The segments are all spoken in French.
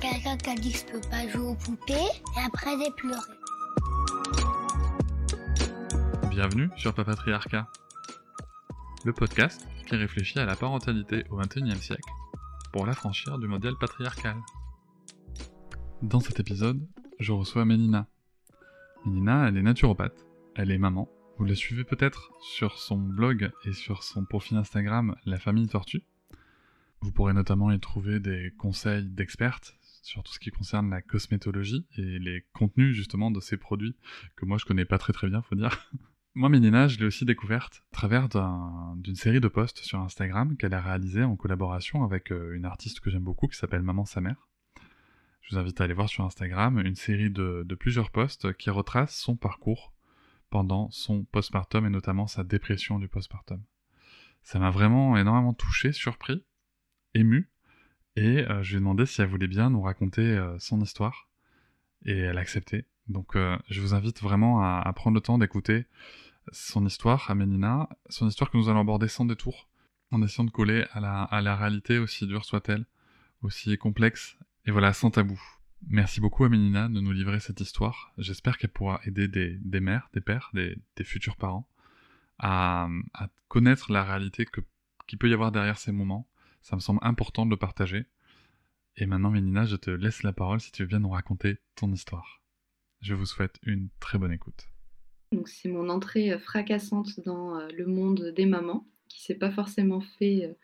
Quelqu'un qui a dit que je peux pas jouer aux poupées et après j'ai pleuré. Bienvenue sur Papatriarcat, le podcast qui réfléchit à la parentalité au XXIe siècle pour l'affranchir du modèle patriarcal. Dans cet épisode, je reçois Mélina. Mélina, elle est naturopathe, elle est maman. Vous la suivez peut-être sur son blog et sur son profil Instagram La Famille Tortue. Vous pourrez notamment y trouver des conseils d'expertes sur tout ce qui concerne la cosmétologie et les contenus justement de ces produits que moi je connais pas très très bien, faut dire. Moi, Mélina, je l'ai aussi découverte à travers d'une série de posts sur Instagram qu'elle a réalisé en collaboration avec euh, une artiste que j'aime beaucoup qui s'appelle Maman sa mère. Je vous invite à aller voir sur Instagram une série de, plusieurs posts qui retracent son parcours pendant son postpartum et notamment sa dépression du postpartum. Ça m'a vraiment énormément touché, surpris, ému, et euh, je lui ai demandé si elle voulait bien nous raconter euh, son histoire, et elle a accepté. Donc je vous invite vraiment à prendre le temps d'écouter son histoire à son histoire que nous allons aborder sans détour, en essayant de coller à la, réalité, aussi dure soit-elle, aussi complexe, et voilà, sans tabou. Merci beaucoup à de nous livrer cette histoire. J'espère qu'elle pourra aider des, mères, des pères, des, futurs parents à, connaître la réalité qu'il peut y avoir derrière ces moments. Ça me semble important de le partager. Et maintenant, Ménina, je te laisse la parole si tu veux bien nous raconter ton histoire. Je vous souhaite une très bonne écoute. Donc c'est mon entrée euh, fracassante dans euh, le monde des mamans, qui s'est pas forcément fait euh,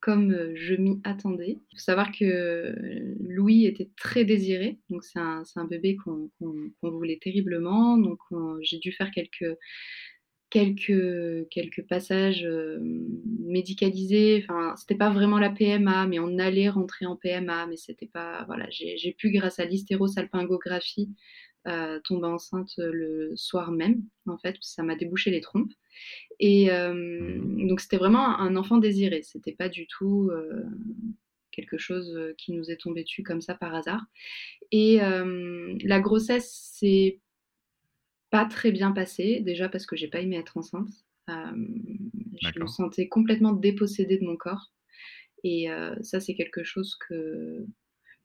comme je m'y attendais. Il faut savoir que Louis était très désiré, donc c'est un, un, bébé qu'on voulait terriblement, donc j'ai dû faire quelques quelques, quelques passages médicalisés. Enfin, c'était pas vraiment la PMA, mais on allait rentrer en PMA, mais c'était pas. Voilà, j'ai pu, grâce à l'hystérosalpingographie, euh, tomber enceinte le soir même, en fait, ça m'a débouché les trompes. Et euh, mmh. donc c'était vraiment un enfant désiré, c'était pas du tout euh, quelque chose qui nous est tombé dessus comme ça par hasard. Et la grossesse s'est pas très bien passée, déjà parce que j'ai pas aimé être enceinte. je me sentais complètement dépossédée de mon corps. Et ça, c'est quelque chose que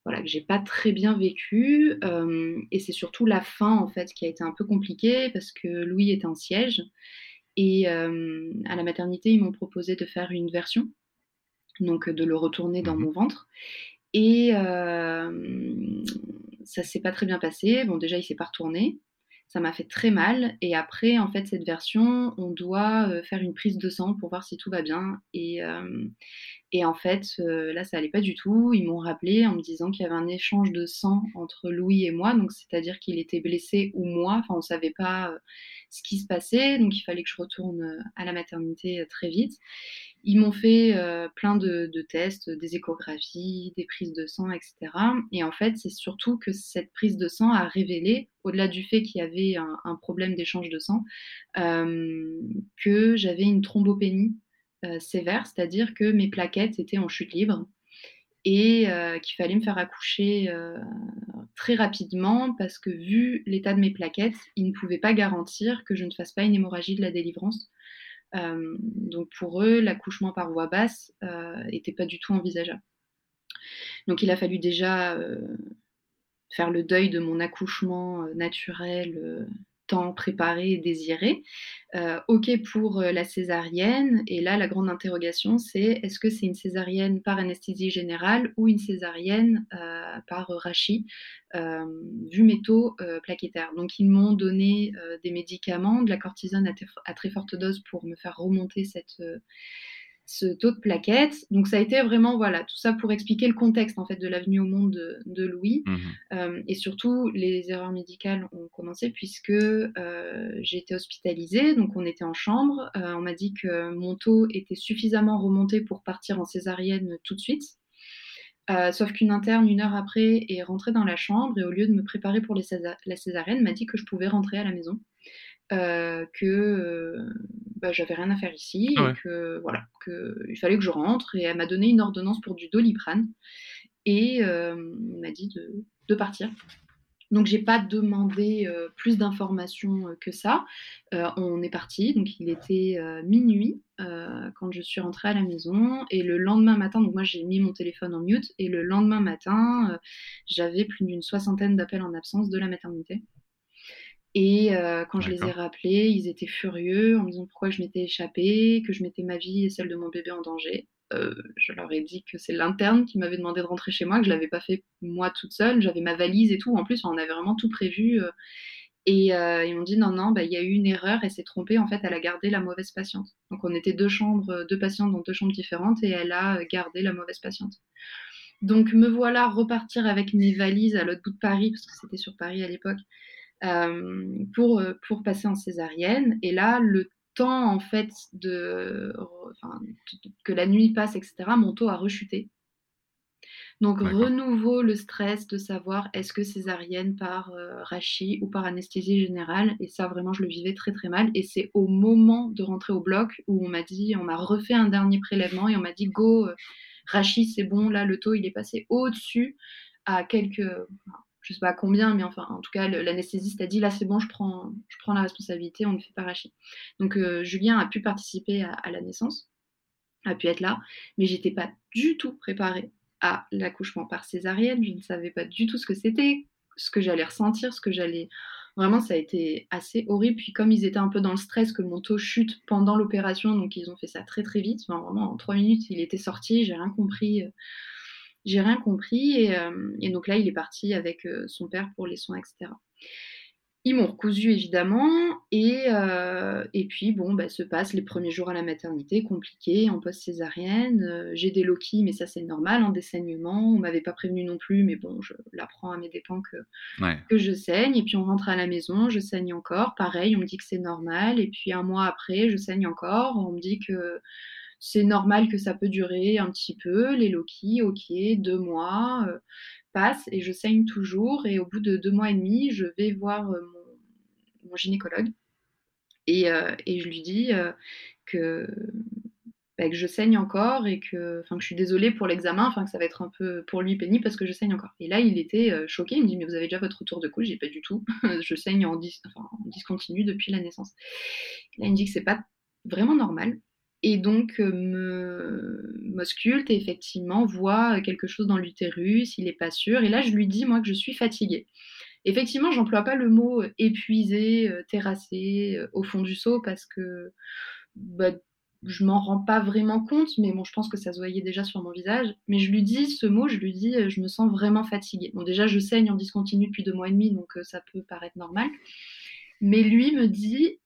voilà, que j'ai pas très bien vécu. Euh, et c'est surtout la fin, en fait, qui a été un peu compliquée parce que Louis était en siège. Et euh, à la maternité, ils m'ont proposé de faire une version, donc de le retourner dans mmh mon ventre. Et euh, ça s'est pas très bien passé. Bon, déjà, il s'est pas retourné. Ça m'a fait très mal. Et après, en fait, cette version, on doit faire une prise de sang pour voir si tout va bien. Et, et en fait, euh, là, ça allait pas du tout. Ils m'ont rappelé en me disant qu'il y avait un échange de sang entre Louis et moi, donc c'est-à-dire qu'il était blessé ou moi. Enfin, on savait pas euh, ce qui se passait, donc il fallait que je retourne euh, à la maternité très vite. Ils m'ont fait plein de, tests, des échographies, des prises de sang, etc. Et en fait, c'est surtout que cette prise de sang a révélé, au-delà du fait qu'il y avait un, problème d'échange de sang, que j'avais une thrombopénie sévère, c'est-à-dire que mes plaquettes étaient en chute libre et euh, qu'il fallait me faire accoucher euh, très rapidement parce que vu l'état de mes plaquettes, ils ne pouvaient pas garantir que je ne fasse pas une hémorragie de la délivrance. donc pour eux, l'accouchement par voie basse n'était pas du tout envisageable. Donc il a fallu déjà faire le deuil de mon accouchement naturel préparé et désiré. Euh, ok pour euh, la césarienne. Et là, la grande interrogation, c'est est-ce que c'est une césarienne par anesthésie générale ou une césarienne euh, par rachis, vu mes taux plaquettaires? Donc, ils m'ont donné des médicaments, de la cortisone à, très forte dose pour me faire remonter cette ce taux de plaquettes. Donc ça a été vraiment voilà tout ça pour expliquer le contexte en fait de la venue au monde de, Louis mmh euh, et surtout les erreurs médicales ont commencé puisque euh, j'ai été hospitalisée donc on était en chambre euh, on m'a dit que mon taux était suffisamment remonté pour partir en césarienne tout de suite sauf qu'une interne, une heure après, est rentrée dans la chambre et au lieu de me préparer pour les la césarienne, m'a dit que je pouvais rentrer à la maison. Euh, que euh, bah, j'avais rien à faire ici ouais. et que voilà, qu'il fallait que je rentre. Et elle m'a donné une ordonnance pour du doliprane et euh, elle m'a dit de, de partir. Donc j'ai pas demandé euh, plus d'informations que ça. On est parti, donc il était minuit quand je suis rentrée à la maison et le lendemain matin, donc moi j'ai mis mon téléphone en mute et le lendemain matin, j'avais plus d'une soixantaine d'appels en absence de la maternité. Et euh, quand je les ai rappelés, ils étaient furieux en me disant pourquoi je m'étais échappée, que je mettais ma vie et celle de mon bébé en danger. Euh, je leur ai dit que c'est l'interne qui m'avait demandé de rentrer chez moi, que je l'avais pas fait moi toute seule. J'avais ma valise et tout. En plus, on avait vraiment tout prévu. euh, et ils m'ont dit non, non, bah, il y a eu une erreur, elle s'est trompée. En fait, elle a gardé la mauvaise patiente. Donc on était deux chambres, deux patientes dans deux chambres différentes et elle a gardé la mauvaise patiente. Donc me voilà repartir avec mes valises à l'autre bout de Paris, parce que c'était sur Paris à l'époque, pour, euh, pour passer en césarienne. Et là, le temps en fait de, enfin, que la nuit passe, etc., mon taux a rechuté. Donc renouveau le stress de savoir est-ce que césarienne par euh, rachis ou par anesthésie générale. Et ça vraiment je le vivais très très mal. Et c'est au moment de rentrer au bloc où on m'a dit, on m'a refait un dernier prélèvement et on m'a dit go euh, rachis c'est bon là le taux il est passé au-dessus à quelques je sais pas combien, mais enfin, en tout cas, l'anesthésiste a dit là, c'est bon, je prends, je prends la responsabilité, on ne fait pas rachis. Donc, euh, Julien a pu participer à, à la naissance, a pu être là, mais j'étais pas du tout préparée à l'accouchement par césarienne. Je ne savais pas du tout ce que c'était, ce que j'allais ressentir, ce que j'allais. Vraiment, ça a été assez horrible. Puis, comme ils étaient un peu dans le stress que mon taux chute pendant l'opération, donc ils ont fait ça très très vite. Enfin, vraiment, en trois minutes, il était sorti, j'ai rien compris. euh, j'ai rien compris et, euh, et donc là il est parti avec euh, son père pour les soins etc. Ils m'ont recousu évidemment et, euh, et puis bon bah, se passent les premiers jours à la maternité compliqués en post césarienne. Euh, j'ai des loquis mais ça c'est normal, hein, des saignements. On m'avait pas prévenu non plus mais bon je l'apprends à mes dépens que Ouais. que je saigne et puis on rentre à la maison, je saigne encore, pareil, on me dit que c'est normal et puis un mois après, je saigne encore, on me dit que c'est normal que ça peut durer un petit peu, les loquis, ok, deux mois euh, passent et je saigne toujours et au bout de deux mois et demi, je vais voir euh, mon, gynécologue et, euh, et je lui dis que, bah, que je saigne encore et que, que je suis désolée pour l'examen, enfin que ça va être un peu pour lui pénible parce que je saigne encore. Et là, il était choqué, il me dit mais vous avez déjà votre retour de couche, j'ai pas du tout, je saigne en, dis- discontinu depuis la naissance. Là, il me dit que c'est pas vraiment normal. Et donc euh, m'ausculte et effectivement voit quelque chose dans l'utérus, il est pas sûr. Et là, je lui dis moi que je suis fatiguée. Effectivement, j'emploie pas le mot euh, épuisé, euh, terrassé, au fond du seau parce que bah, je m'en rends pas vraiment compte, mais bon, je pense que ça se voyait déjà sur mon visage. Mais je lui dis ce mot, je lui dis, je me sens vraiment fatiguée. Bon, déjà, je saigne en discontinu depuis deux mois et demi, donc ça peut paraître normal. Mais lui me dit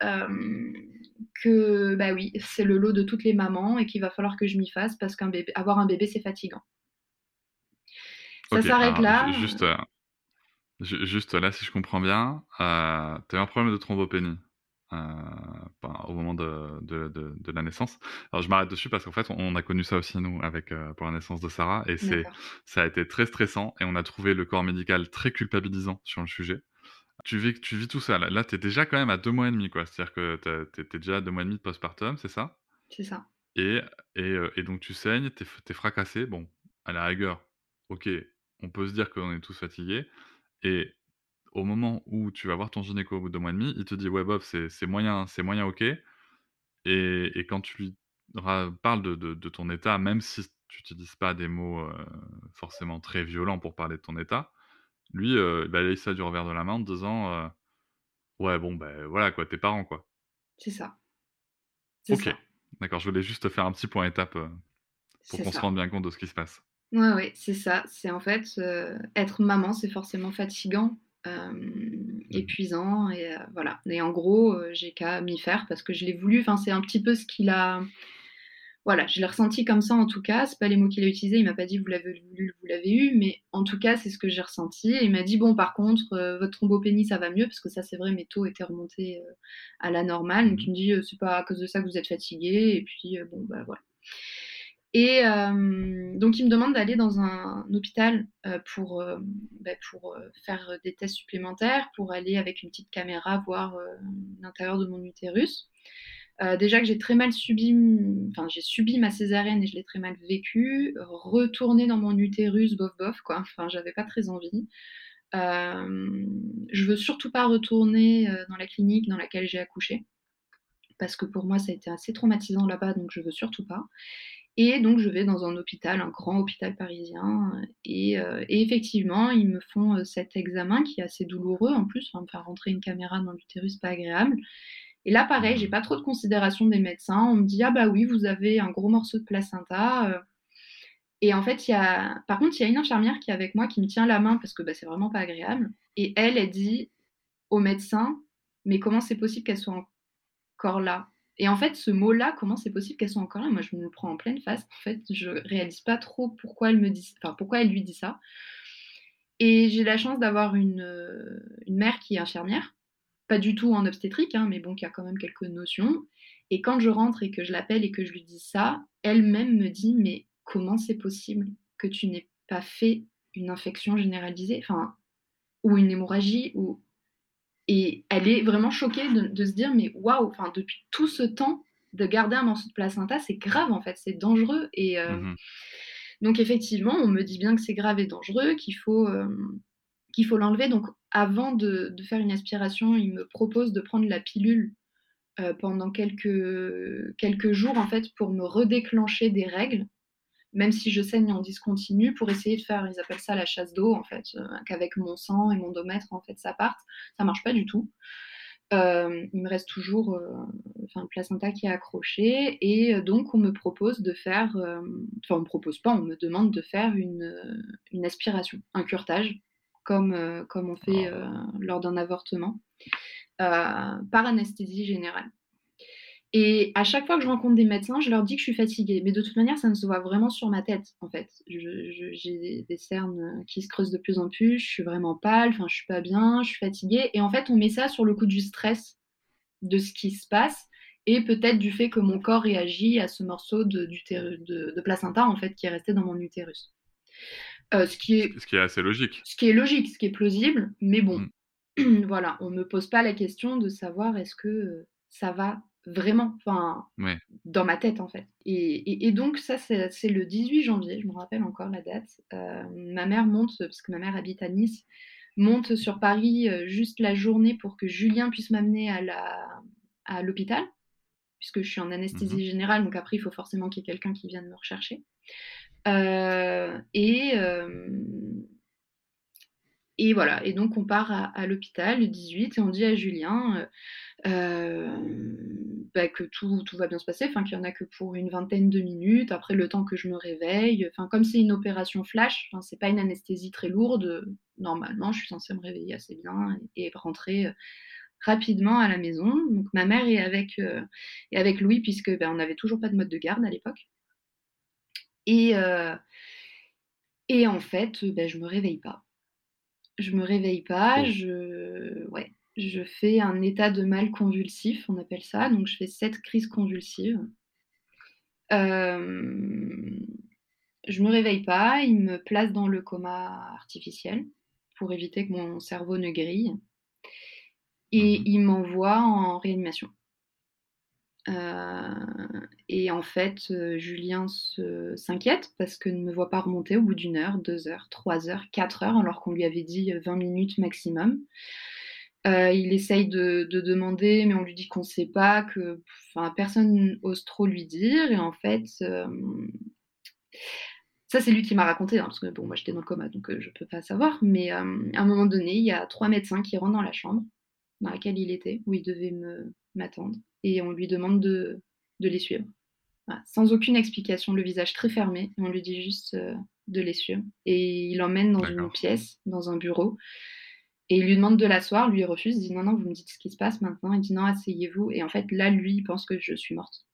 que, bah oui, c'est le lot de toutes les mamans et qu'il va falloir que je m'y fasse parce qu'un bébé, avoir un bébé, c'est fatigant. Ça s'arrête là. ju- juste, euh, ju- juste là, si je comprends bien, euh, tu as eu un problème de thrombopénie euh, ben, au moment de, de, de, de la naissance. Alors, je m'arrête dessus parce qu'en fait, on a connu ça aussi, nous, avec, euh, pour la naissance de Sarah, et c'est, ça a été très stressant, et on a trouvé le corps médical très culpabilisant sur le sujet. Tu vis, tu vis tout ça, là, là tu es déjà quand même à deux mois et demi, quoi. C'est-à-dire que tu es déjà à deux mois et demi de postpartum, c'est ça? C'est ça. et, et, et donc tu saignes, t'es, es fracassé. Bon, à la rigueur, ok, on peut se dire qu'on est tous fatigués. Et au moment où tu vas voir ton gynéco au bout de deux mois et demi, il te dit ouais bof, c'est moyen, c'est moyen ok. Et, et quand tu lui parles de, de- de ton état, même si tu n'utilises pas des mots euh, forcément très violents pour parler de ton état, lui, euh, bah, il laisse ça du revers de la main en disant euh, ouais bon ben voilà quoi, tes parents quoi. C'est ça. Ok, ça. d'accord, je voulais juste faire un petit point étape euh, pour C'est qu'on se rende bien compte de ce qui se passe. Ouais, ouais, c'est ça. C'est en fait être maman, c'est forcément fatigant, euh, épuisant, et voilà. Et en gros, j'ai qu'à m'y faire parce que je l'ai voulu. Enfin, c'est un petit peu ce qu'il a. Voilà, je l'ai ressenti comme ça en tout cas. C'est pas les mots qu'il a utilisés. Il m'a pas dit vous l'avez voulu, vous l'avez eu, mais en tout cas, c'est ce que j'ai ressenti. Et il m'a dit bon, par contre, euh, votre thrombopénie, ça va mieux? Parce que ça, c'est vrai, mes taux étaient remontés euh, à la normale. Donc Mhm. il me dit euh, c'est pas à cause de ça que vous êtes fatigué. Et puis euh, bon, bah voilà. Et donc, il me demande d'aller dans un, hôpital pour, bah, pour faire des tests supplémentaires, pour aller avec une petite caméra voir l'intérieur de mon utérus. Déjà que j'ai très mal subi, enfin j'ai subi ma césarienne et je l'ai très mal vécu. Retourner dans mon utérus, bof bof quoi. Enfin, j'avais pas très envie. je veux surtout pas retourner dans la clinique dans laquelle j'ai accouché parce que pour moi ça a été assez traumatisant là-bas, donc je veux surtout pas. Et donc, je vais dans un hôpital, un grand hôpital parisien. Et, euh, effectivement, ils me font euh, cet examen qui est assez douloureux en plus. Enfin, me faire rentrer une caméra dans l'utérus, pas agréable. Et là, pareil, j'ai pas trop de considération des médecins. On me dit ah bah oui, vous avez un gros morceau de placenta. Euh. Et en fait, il y a, par contre, il y a une infirmière qui est avec moi qui me tient la main parce que bah, c'est vraiment pas agréable. Et elle, elle dit au médecin, mais comment c'est possible qu'elle soit encore là? Et en fait, ce mot-là, comment c'est possible qu'elle soit encore là? Moi, je me le prends en pleine face. En fait, je réalise pas trop pourquoi elle me dit, pourquoi elle lui dit ça. Et j'ai la chance d'avoir une, euh, une, mère qui est infirmière, pas du tout en obstétrique, hein, mais bon, qui a quand même quelques notions. Et quand je rentre et que je l'appelle et que je lui dis ça, elle-même me dit mais comment c'est possible que tu n'aies pas fait une infection généralisée, enfin, ou une hémorragie, ou et elle est vraiment choquée de, se dire, mais waouh, enfin, depuis tout ce temps, de garder un morceau de placenta, c'est grave en fait, c'est dangereux. Et euh, mmh donc effectivement, on me dit bien que c'est grave et dangereux, qu'il faut, euh, qu'il faut l'enlever. Donc avant de, faire une aspiration, il me propose de prendre la pilule euh, pendant quelques, jours en fait pour me redéclencher des règles même si je saigne en discontinu, pour essayer de faire, ils appellent ça la chasse d'eau, en fait, euh, qu'avec mon sang et mon domètre, en fait, ça parte. Ça marche pas du tout. Euh, il me reste toujours le placenta qui est accroché et donc on me propose de faire, enfin on me propose pas, on me demande de faire une, une aspiration, un curtage, comme, comme on fait ah. lors d'un avortement, par anesthésie générale. Et à chaque fois que je rencontre des médecins, je leur dis que je suis fatiguée. Mais de toute manière, ça ne se voit vraiment sur ma tête, en fait. J'ai des cernes qui se creusent de plus en plus, je suis vraiment pâle, enfin, je suis pas bien, je suis fatiguée. Et en fait, on met ça sur le coup du stress de ce qui se passe et peut-être du fait que mon corps réagit à ce morceau de, de, placenta, en fait, qui est resté dans mon utérus. Euh, ce, qui est, ce qui est assez logique. Ce qui est logique, ce qui est plausible, mais bon, mm. voilà, on ne me pose pas la question de savoir est-ce que ça va vraiment, enfin, dans ma tête en fait. Et, donc ça, c'est le 18 janvier, je me rappelle encore la date. Euh, ma mère monte, parce que ma mère habite à Nice, monte sur Paris euh, juste la journée pour que Julien puisse m'amener à l'hôpital, puisque je suis en anesthésie mmh générale, donc après il faut forcément qu'il y ait quelqu'un qui vienne me rechercher. Euh, et et voilà, et donc on part à, l'hôpital le 18 et on dit à Julien euh, euh, bah, que tout, va bien se passer, qu'il n'y en a que pour une vingtaine de minutes, après le temps que je me réveille. Comme c'est une opération flash, enfin, c'est pas une anesthésie très lourde, normalement je suis censée me réveiller assez bien et, rentrer euh, rapidement à la maison. Donc ma mère est avec, est avec Louis, puisque ben, on n'avait toujours pas de mode de garde à l'époque. Et, et en fait, ben, je me réveille pas je me réveille pas, je, ouais, je fais un état de mal convulsif, on appelle ça, donc je fais sept crises convulsives. Euh, je me réveille pas, il me place dans le coma artificiel pour éviter que mon cerveau ne grille. Et mmh il m'envoie en réanimation. Euh, et en fait, euh, Julien s'inquiète parce que ne me voit pas remonter au bout d'une heure, deux heures, trois heures, quatre heures, alors qu'on lui avait dit 20 euh, minutes maximum. il essaye de, demander, mais on lui dit qu'on ne sait pas, que personne n'ose trop lui dire. Et en fait, ça c'est lui qui m'a raconté, hein, parce que bon, moi j'étais dans le coma, donc je ne peux pas savoir. Mais à un moment donné, il y a trois médecins qui rentrent dans la chambre dans laquelle il était, où il devait m'attendre et on lui demande de, les suivre. Sans aucune explication, le visage très fermé, on lui dit juste euh, de les suivre. Et il l'emmène dans une pièce, dans un bureau, et il lui demande de l'asseoir, lui il refuse, il dit non, non, vous me dites ce qui se passe maintenant, il dit non, asseyez-vous, et en fait là, lui, il pense que je suis morte.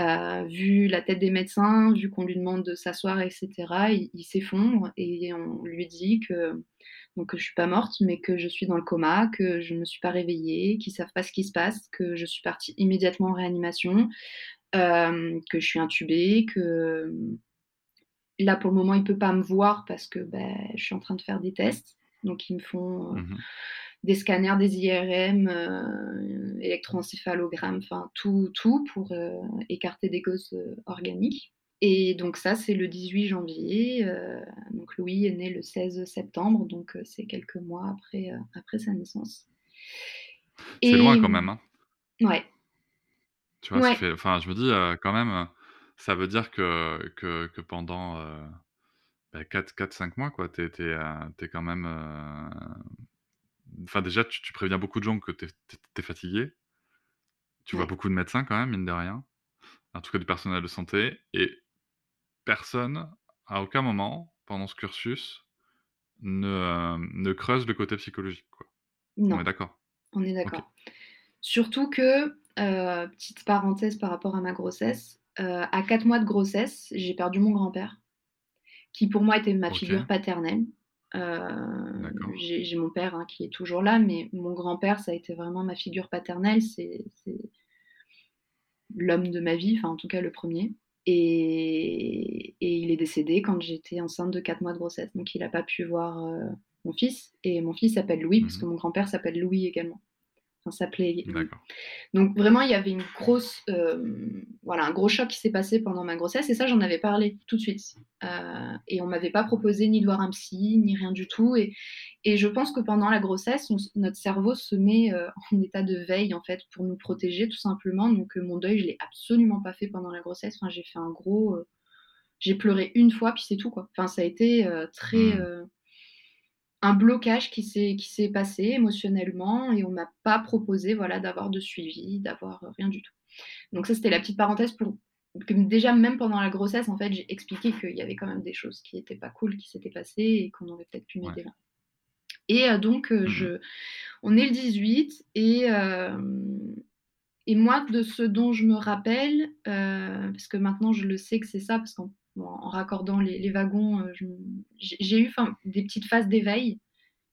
Euh, vu la tête des médecins, vu qu'on lui demande de s'asseoir, etc., il s'effondre et on lui dit que donc que je suis pas morte, mais que je suis dans le coma, que je ne me suis pas réveillée, qu'ils savent pas ce qui se passe, que je suis partie immédiatement en réanimation, euh, que je suis intubée, que là pour le moment il peut pas me voir parce que ben, je suis en train de faire des tests. Donc ils me font euh, Mhm. Des scanners, des IRM, euh, électroencéphalogrammes, enfin tout, tout pour euh, écarter des causes euh, organiques. Et donc ça, c'est le 18 janvier. euh, donc Louis est né le 16 septembre, donc c'est quelques mois après, après sa naissance. C'est loin quand même. Hein. Ouais, Tu vois, Ouais. fait- enfin, je me dis quand même, ça veut dire que, que, que pendant euh, bah, 4-5 mois, quoi, t'es, t'es quand même. euh, Enfin, déjà, tu, tu préviens beaucoup de gens que t'es- t'es fatigué. Tu vois beaucoup de médecins quand même, mine de rien. En tout cas, du personnel de santé. Et personne, à aucun moment, pendant ce cursus, ne, euh, ne creuse le côté psychologique. Quoi. non. On est d'accord? On est d'accord. Surtout que, euh, petite parenthèse par rapport à ma grossesse, euh, à 4 mois de grossesse, j'ai perdu mon grand-père, qui pour moi était ma figure paternelle. Euh, j'ai mon père hein, qui est toujours là, mais mon grand-père, ça a été vraiment ma figure paternelle. C'est l'homme de ma vie, enfin en tout cas le premier. Et, et il est décédé quand j'étais enceinte de 4 mois de grossesse. Donc il n'a pas pu voir euh, mon fils. Et mon fils s'appelle Louis, parce que mon grand-père s'appelle Louis également. Enfin, Louis. D'accord. Donc vraiment, il y avait une grosse, euh, voilà, un gros choc qui s'est passé pendant ma grossesse et ça, j'en avais parlé tout de suite. Euh, et on m'avait pas proposé ni de voir un psy, ni rien du tout. Et, et je pense que pendant la grossesse, on notre cerveau se met euh, en état de veille en fait pour nous protéger tout simplement. Donc mon deuil, je l'ai absolument pas fait pendant la grossesse. Enfin, j'ai fait un gros, j'ai pleuré une fois puis c'est tout quoi. Enfin, ça a été très Mhm. Un blocage qui s'est qui s'est passé émotionnellement et on m'a pas proposé voilà d'avoir de suivi, d'avoir rien du tout. Donc ça c'était la petite parenthèse pour que déjà même pendant la grossesse en fait j'ai expliqué qu'il y avait quand même des choses qui étaient pas cool qui s'étaient passées et qu'on aurait peut-être pu m'aider là. Et euh, donc euh, Mhm. je on est le 18 et euh, et moi de ce dont je me rappelle euh, parce que maintenant je le sais que c'est ça parce qu'en bon, en raccordant les, les wagons, euh, j'ai eu 'fin, des petites phases d'éveil,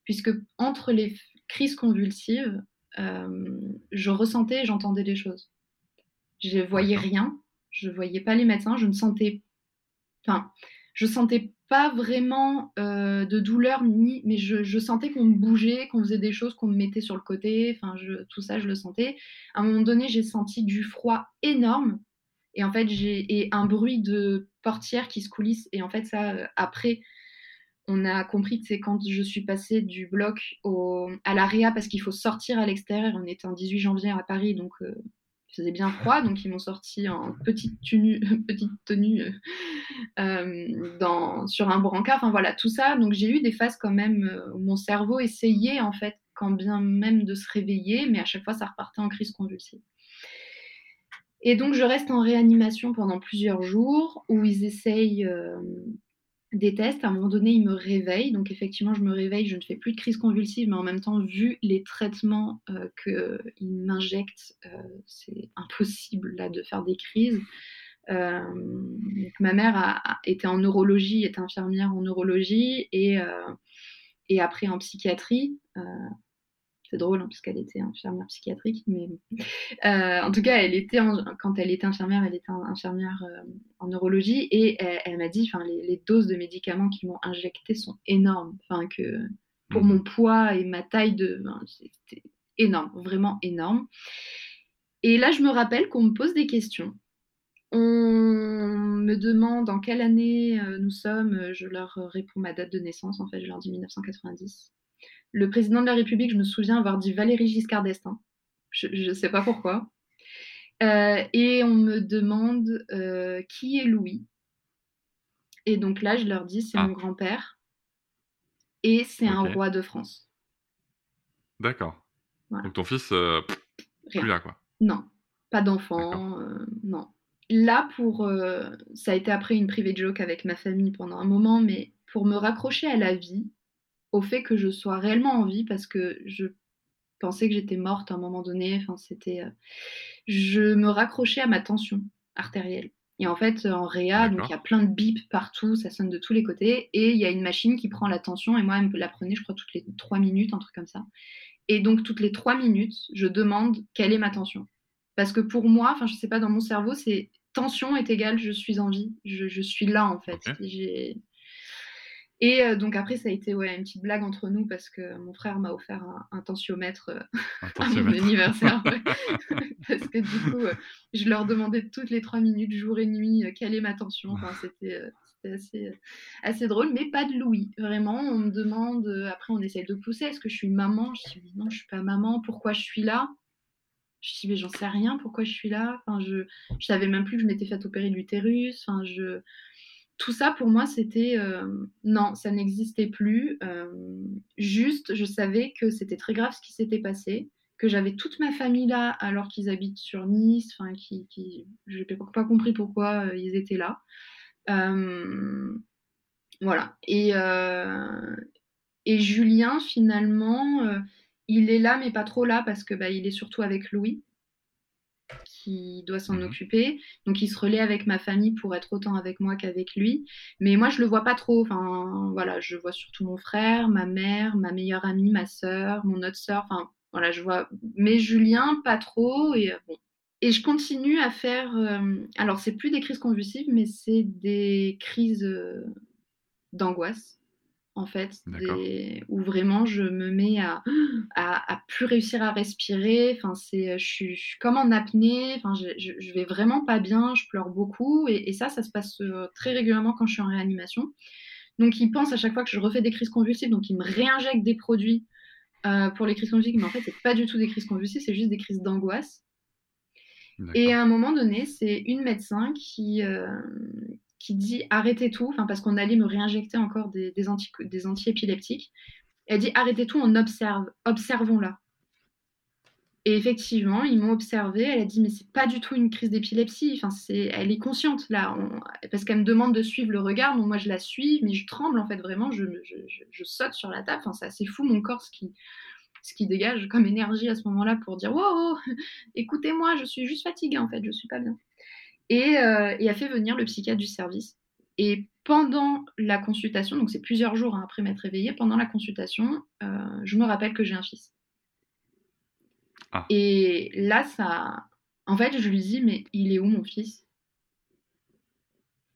puisque entre les crises convulsives, euh, je ressentais et j'entendais des choses. Je voyais rien, je voyais pas les médecins, je ne sentais, enfin, je sentais pas vraiment euh, de douleur ni, mais je, je sentais qu'on me bougeait, qu'on faisait des choses, qu'on me mettait sur le côté, enfin, je- tout ça, je le sentais. À un moment donné, j'ai senti du froid énorme. Et en fait, j'ai un bruit de portière qui se coulisse. Et en fait, ça, euh, après, on a compris que c'est quand je suis passée du bloc au, à l'AREA parce qu'il faut sortir à l'extérieur. On était un 18 janvier à Paris, donc euh, il faisait bien froid. Donc ils m'ont sorti en petite tenue, petite tenue euh, dans, sur un brancard. Enfin voilà, tout ça. Donc j'ai eu des phases quand même où mon cerveau essayait en fait, quand bien même de se réveiller, mais à chaque fois ça repartait en crise convulsive. Et donc, je reste en réanimation pendant plusieurs jours où ils essayent euh, des tests. À un moment donné, ils me réveillent. Donc, effectivement, je me réveille, je ne fais plus de crise convulsive, mais en même temps, vu les traitements euh, qu'ils m'injectent, euh, c'est impossible là de faire des crises. Ma mère a, était en neurologie, était infirmière en neurologie et, et après en psychiatrie. Euh, c'est drôle hein, parce qu'elle était infirmière psychiatrique, mais euh, en tout cas, elle était en, quand elle était infirmière, elle était infirmière euh, en neurologie et elle, elle m'a dit, enfin, les, les, doses de médicaments qui m'ont injecté sont énormes, enfin que pour mmh. mon poids et ma taille de, c'était énorme, vraiment énorme. Et là, je me rappelle qu'on me pose des questions. On me demande en quelle année euh, nous sommes, je leur réponds ma date de naissance, en fait, je leur dis 1990 le président de la République, je me souviens avoir dit Valérie Giscard d'Estaing. Je ne sais pas pourquoi. Euh, et on me demande euh, qui est Louis. Et donc là, je leur dis c'est ah. mon grand-père. Et c'est okay. un roi de France. D'accord. Voilà. Donc ton fils, euh, plus là, quoi. Non, pas d'enfant, euh, non. Là, pour, ça a été après une privée joke avec ma famille pendant un moment, mais pour me raccrocher à la vie, au fait que je sois réellement en vie parce que je pensais que j'étais morte à un moment donné. Enfin, c'était, euh... je me raccrochais à ma tension artérielle. Et en fait, en réa, donc il y a plein de bips partout, ça sonne de tous les côtés, et il y a une machine qui prend la tension, et moi, elle me la prenait, je crois, toutes les trois minutes, un truc comme ça. Et donc, toutes les trois minutes, je demande quelle est ma tension. Parce que pour moi, enfin, je sais pas, dans mon cerveau, c'est tension est égal je suis en vie. Je, je suis là, en fait. Et euh, donc après, ça a été ouais, une petite blague entre nous parce que mon frère m'a offert un, un tensiomètre euh, Un à mon anniversaire. ouais. parce que du coup, euh, je leur demandais toutes les trois minutes, jour et nuit, quelle est ma tension. Enfin, c'était assez, assez drôle, mais pas de Louis. Vraiment, on me demande, après on essaye de pousser, est-ce que je suis maman? Je dis non, je suis pas maman, pourquoi je suis là? Je dis mais j'en sais rien, pourquoi je suis là? Enfin, je, je savais même plus que je m'étais fait opérer de l'utérus. Enfin, je... Tout ça pour moi, c'était euh, non, ça n'existait plus. Euh, juste, je savais que c'était très grave ce qui s'était passé, que j'avais toute ma famille là alors qu'ils habitent sur Nice. Enfin, qui, je n'ai pas compris pourquoi euh, ils étaient là. Voilà. Et, et Julien, finalement, il est là, mais pas trop là, parce que bah, il est surtout avec Louis, qui doit s'en Mhm. occuper. Donc, il se relaie avec ma famille pour être autant avec moi qu'avec lui. Mais moi, je le vois pas trop. Enfin, voilà, je vois surtout mon frère, ma mère, ma meilleure amie, ma sœur, mon autre sœur. Enfin, voilà, je vois. Mais Julien, pas trop. Et euh, bon. Et je continue à faire. euh, alors, c'est plus des crises convulsives, mais c'est des crises euh, d'angoisse, en fait, des- où vraiment je me mets à, à, à plus réussir à respirer. Enfin, c'est, je, suis, je suis comme en apnée. Enfin, je, je, je vais vraiment pas bien. Je pleure beaucoup. Et, et ça, ça se passe euh, très régulièrement quand je suis en réanimation. Donc, ils pensent à chaque fois que je refais des crises convulsives. Donc, ils me réinjectent des produits euh, pour les crises convulsives. Mais en fait, c'est pas du tout des crises convulsives. C'est juste des crises d'angoisse. Et à un moment donné, c'est une médecin qui, euh, qui dit arrêtez tout, parce qu'on allait me réinjecter encore des, des, anti, des antiépileptiques. Elle dit arrêtez tout, on observe, observons-la. Et effectivement, ils m'ont observé. Elle a dit mais c'est pas du tout une crise d'épilepsie. Enfin, c'est, elle est consciente là, on- parce qu'elle me demande de suivre le regard. Donc moi je la suis, mais je tremble en fait vraiment. Je, saute sur la table. Enfin, c'est assez fou mon corps ce qui, dégage comme énergie à ce moment-là pour dire wow, écoutez-moi, je suis juste fatiguée en fait, je suis pas bien. Et, euh, et a fait venir le psychiatre du service. Et pendant la consultation, donc c'est plusieurs jours hein, après m'être réveillée, pendant la consultation, euh, je me rappelle que j'ai un fils. Ah. Et là, ça. En fait, je lui dis, mais il est où mon fils?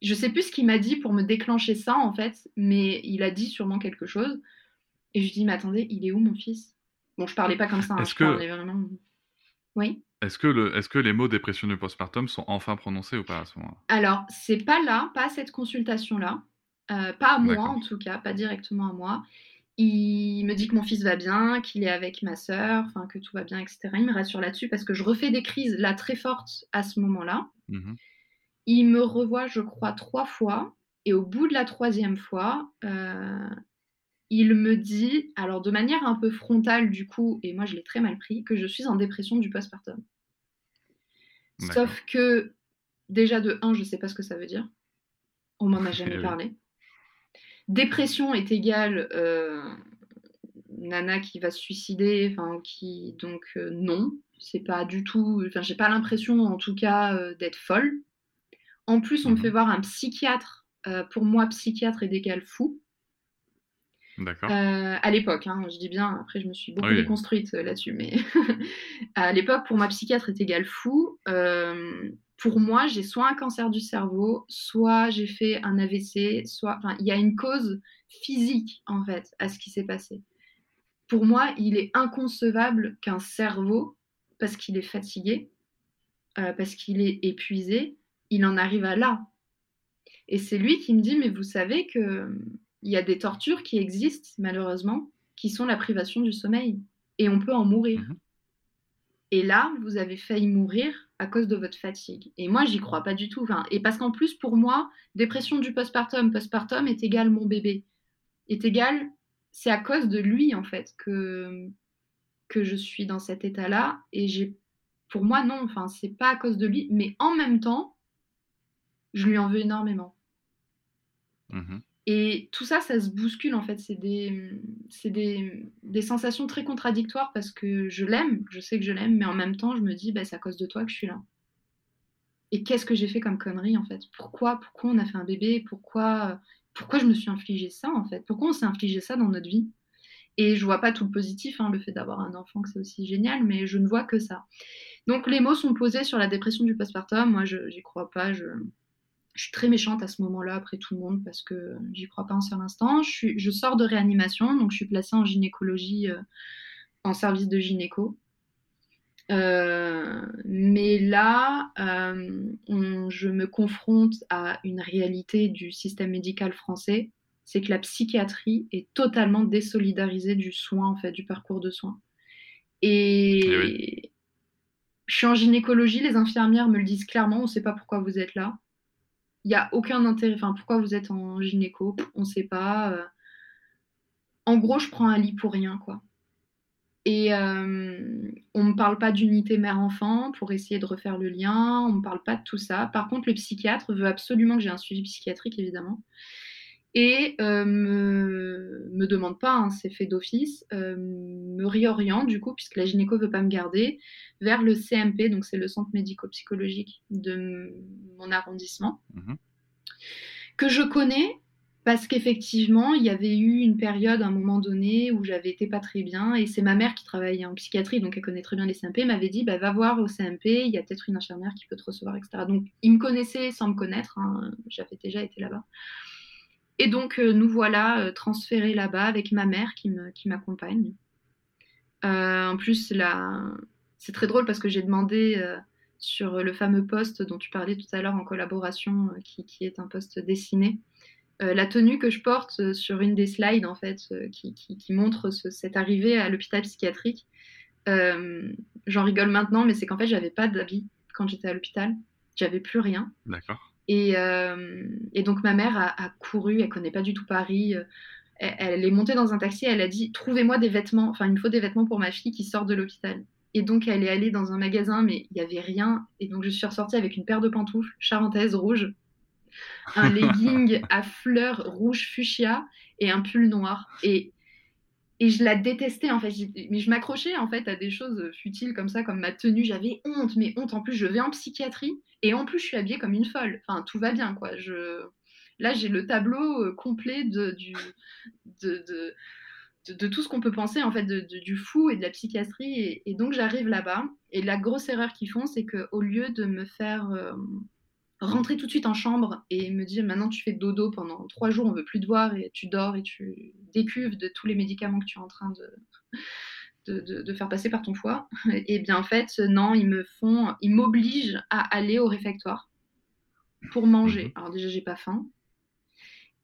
Je sais plus ce qu'il m'a dit pour me déclencher ça, en fait, mais il a dit sûrement quelque chose. Et je lui dis, mais attendez, il est où mon fils? Bon, je parlais pas comme ça, hein, Est-ce que- vraiment. Oui Est-ce que, le, est-ce que les mots dépression du postpartum sont enfin prononcés ou pas à ce moment-là? Alors, c'est pas là, pas à cette consultation-là, euh, pas à moi D'accord. en tout cas, pas directement à moi. Il me dit que mon fils va bien, qu'il est avec ma sœur, que tout va bien, etc. Il me rassure là-dessus parce que je refais des crises là très fortes à ce moment-là. Mhm. Il me revoit, je crois, trois fois. Et au bout de la troisième fois, euh, il me dit, alors de manière un peu frontale du coup, et moi je l'ai très mal pris, que je suis en dépression du postpartum. Sauf que, déjà de 1, je sais pas ce que ça veut dire. On m'en a jamais parlé. Dépression est égale euh, nana qui va se suicider, enfin qui donc euh, non, c'est pas du tout. Enfin, j'ai pas l'impression en tout cas euh, d'être folle. En plus, on me Mhm. fait voir un psychiatre. Pour moi, psychiatre est égal fou. D'accord. Euh, à l'époque, hein, je dis bien, après je me suis beaucoup Oui. déconstruite euh, là-dessus, mais à l'époque, pour moi, psychiatre est égal fou. Euh, pour moi, j'ai soit un cancer du cerveau, soit j'ai fait un AVC, soit. Enfin, il y a une cause physique, en fait, à ce qui s'est passé. Pour moi, il est inconcevable qu'un cerveau, parce qu'il est fatigué, euh, parce qu'il est épuisé, il en arrive à là. Et c'est lui qui me dit, mais vous savez que il y a des tortures qui existent, malheureusement, qui sont la privation du sommeil. Et on peut en mourir. Mhm. Et là, vous avez failli mourir à cause de votre fatigue. Et moi, j'y crois pas du tout. Enfin, et parce qu'en plus, pour moi, dépression du postpartum, postpartum est égal mon bébé. Est égal, c'est à cause de lui, en fait, que, que je suis dans cet état-là. Et j'ai, pour moi, non, enfin, c'est pas à cause de lui. Mais en même temps, je lui en veux énormément. Mhm. Et tout ça, ça se bouscule en fait. C'est des, des, des sensations très contradictoires parce que je l'aime, je sais que je l'aime, mais en même temps, je me dis, bah, c'est à cause de toi que je suis là. Et qu'est-ce que j'ai fait comme connerie en fait? Pourquoi, pourquoi on a fait un bébé? Pourquoi, pourquoi je me suis infligé ça en fait? Pourquoi on s'est infligé ça dans notre vie? Et je vois pas tout le positif, hein, le fait d'avoir un enfant, que c'est aussi génial, mais je ne vois que ça. Donc les mots sont posés sur la dépression du postpartum. Moi, je n'y crois pas. Je, je, suis très méchante à ce moment-là, après tout le monde, parce que j'y crois pas un seul instant. Je, suis, je, sors de réanimation, donc je suis placée en gynécologie, euh, en service de gynéco. Euh, mais là, euh, on, je me confronte à une réalité du système médical français, c'est que la psychiatrie est totalement désolidarisée du soin, en fait, du parcours de soins. Et, Eh oui. je suis en gynécologie, les infirmières me le disent clairement, on ne sait pas pourquoi vous êtes là. Il n'y a aucun intérêt, enfin, pourquoi vous êtes en gynéco, on ne sait pas. euh. En gros, je prends un lit pour rien, quoi. Et euh, on ne me parle pas d'unité mère-enfant pour essayer de refaire le lien, on ne me parle pas de tout ça. Par contre, le psychiatre veut absolument que j'ai un suivi psychiatrique, évidemment. Et euh, me, me demande pas, hein, c'est fait d'office, euh, me réoriente du coup, puisque la gynéco veut pas me garder, vers le CMP, donc c'est le centre médico-psychologique de mon arrondissement, Mhm. que je connais parce qu'effectivement, il y avait eu une période, à un moment donné, où j'avais été pas très bien, et c'est ma mère qui travaillait en psychiatrie, donc elle connaît très bien les CMP, m'avait dit, bah, va voir au CMP, il y a peut-être une infirmière qui peut te recevoir, etc. Donc, il me connaissait sans me connaître, hein, j'avais déjà été là-bas. Et donc, euh, nous voilà euh, transférés là-bas avec ma mère qui me- qui m'accompagne. Euh, en plus, là, c'est très drôle parce que j'ai demandé sur le fameux poste dont tu parlais tout à l'heure en collaboration, qui, qui est un poste dessiné. La tenue que je porte sur une des slides, en fait, qui, qui- montre ce- cette arrivée à l'hôpital psychiatrique, j'en rigole maintenant, mais c'est qu'en fait, j'avais pas d'habit quand j'étais à l'hôpital. J'avais plus rien. D'accord. Et, euh, et donc ma mère a, a couru, elle connaît pas du tout Paris. euh, Elle, elle est montée dans un taxi, elle a dit trouvez-moi des vêtements, enfin il me faut des vêtements pour ma fille qui sort de l'hôpital. Et donc elle est allée dans un magasin, mais il y avait rien. Et donc je suis ressortie avec une paire de pantoufles charentaises rouges, un legging à fleurs rouge fuchsia et un pull noir. Et et je la détestais en fait. Mais je m'accrochais en fait à des choses futiles comme ça, comme ma tenue. J'avais honte, mais honte. En plus, je vais en psychiatrie et en plus, je suis habillée comme une folle. Enfin, tout va bien quoi. Je... Là, j'ai le tableau euh, complet de, du, de, de, tout ce qu'on peut penser en fait du fou et de la psychiatrie. Et, et donc, j'arrive là-bas. Et la grosse erreur qu'ils font, c'est qu'au lieu de me faire euh, rentrer tout de suite en chambre et me dire maintenant tu fais dodo pendant trois jours, on veut plus te voir et tu dors et tu décuves de tous les médicaments que tu es en train de, de, de- de faire passer par ton foie. Et bien en fait, non, ils me font, ils m'obligent à aller au réfectoire pour manger. Mhm. Alors déjà, j'ai pas faim.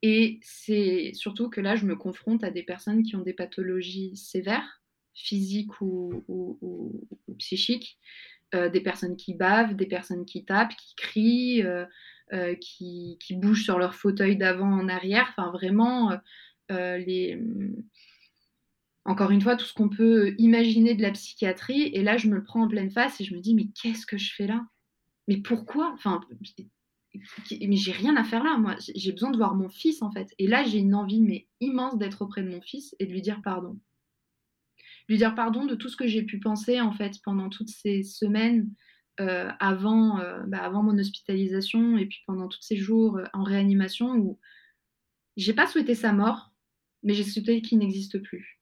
Et c'est surtout que là, je me confronte à des personnes qui ont des pathologies sévères, physiques ou, ou- ou- ou psychiques, euh, des personnes qui bavent, des personnes qui tapent, qui crient, euh, euh, qui, qui bougent sur leur fauteuil d'avant en arrière. Enfin, vraiment, les... encore une fois, tout ce qu'on peut imaginer de la psychiatrie. Et là, je me le prends en pleine face et je me dis, mais qu'est-ce que je fais là? Mais pourquoi? Mais j'ai rien à faire là, moi. J'ai besoin de voir mon fils, en fait. Et là, j'ai une envie, mais immense, d'être auprès de mon fils et de lui dire pardon. Lui dire pardon de tout ce que j'ai pu penser, en fait, pendant toutes ces semaines euh, avant, euh, bah, avant mon hospitalisation et puis pendant tous ces jours euh, en réanimation où j'ai pas souhaité sa mort, mais j'ai souhaité qu'il n'existe plus.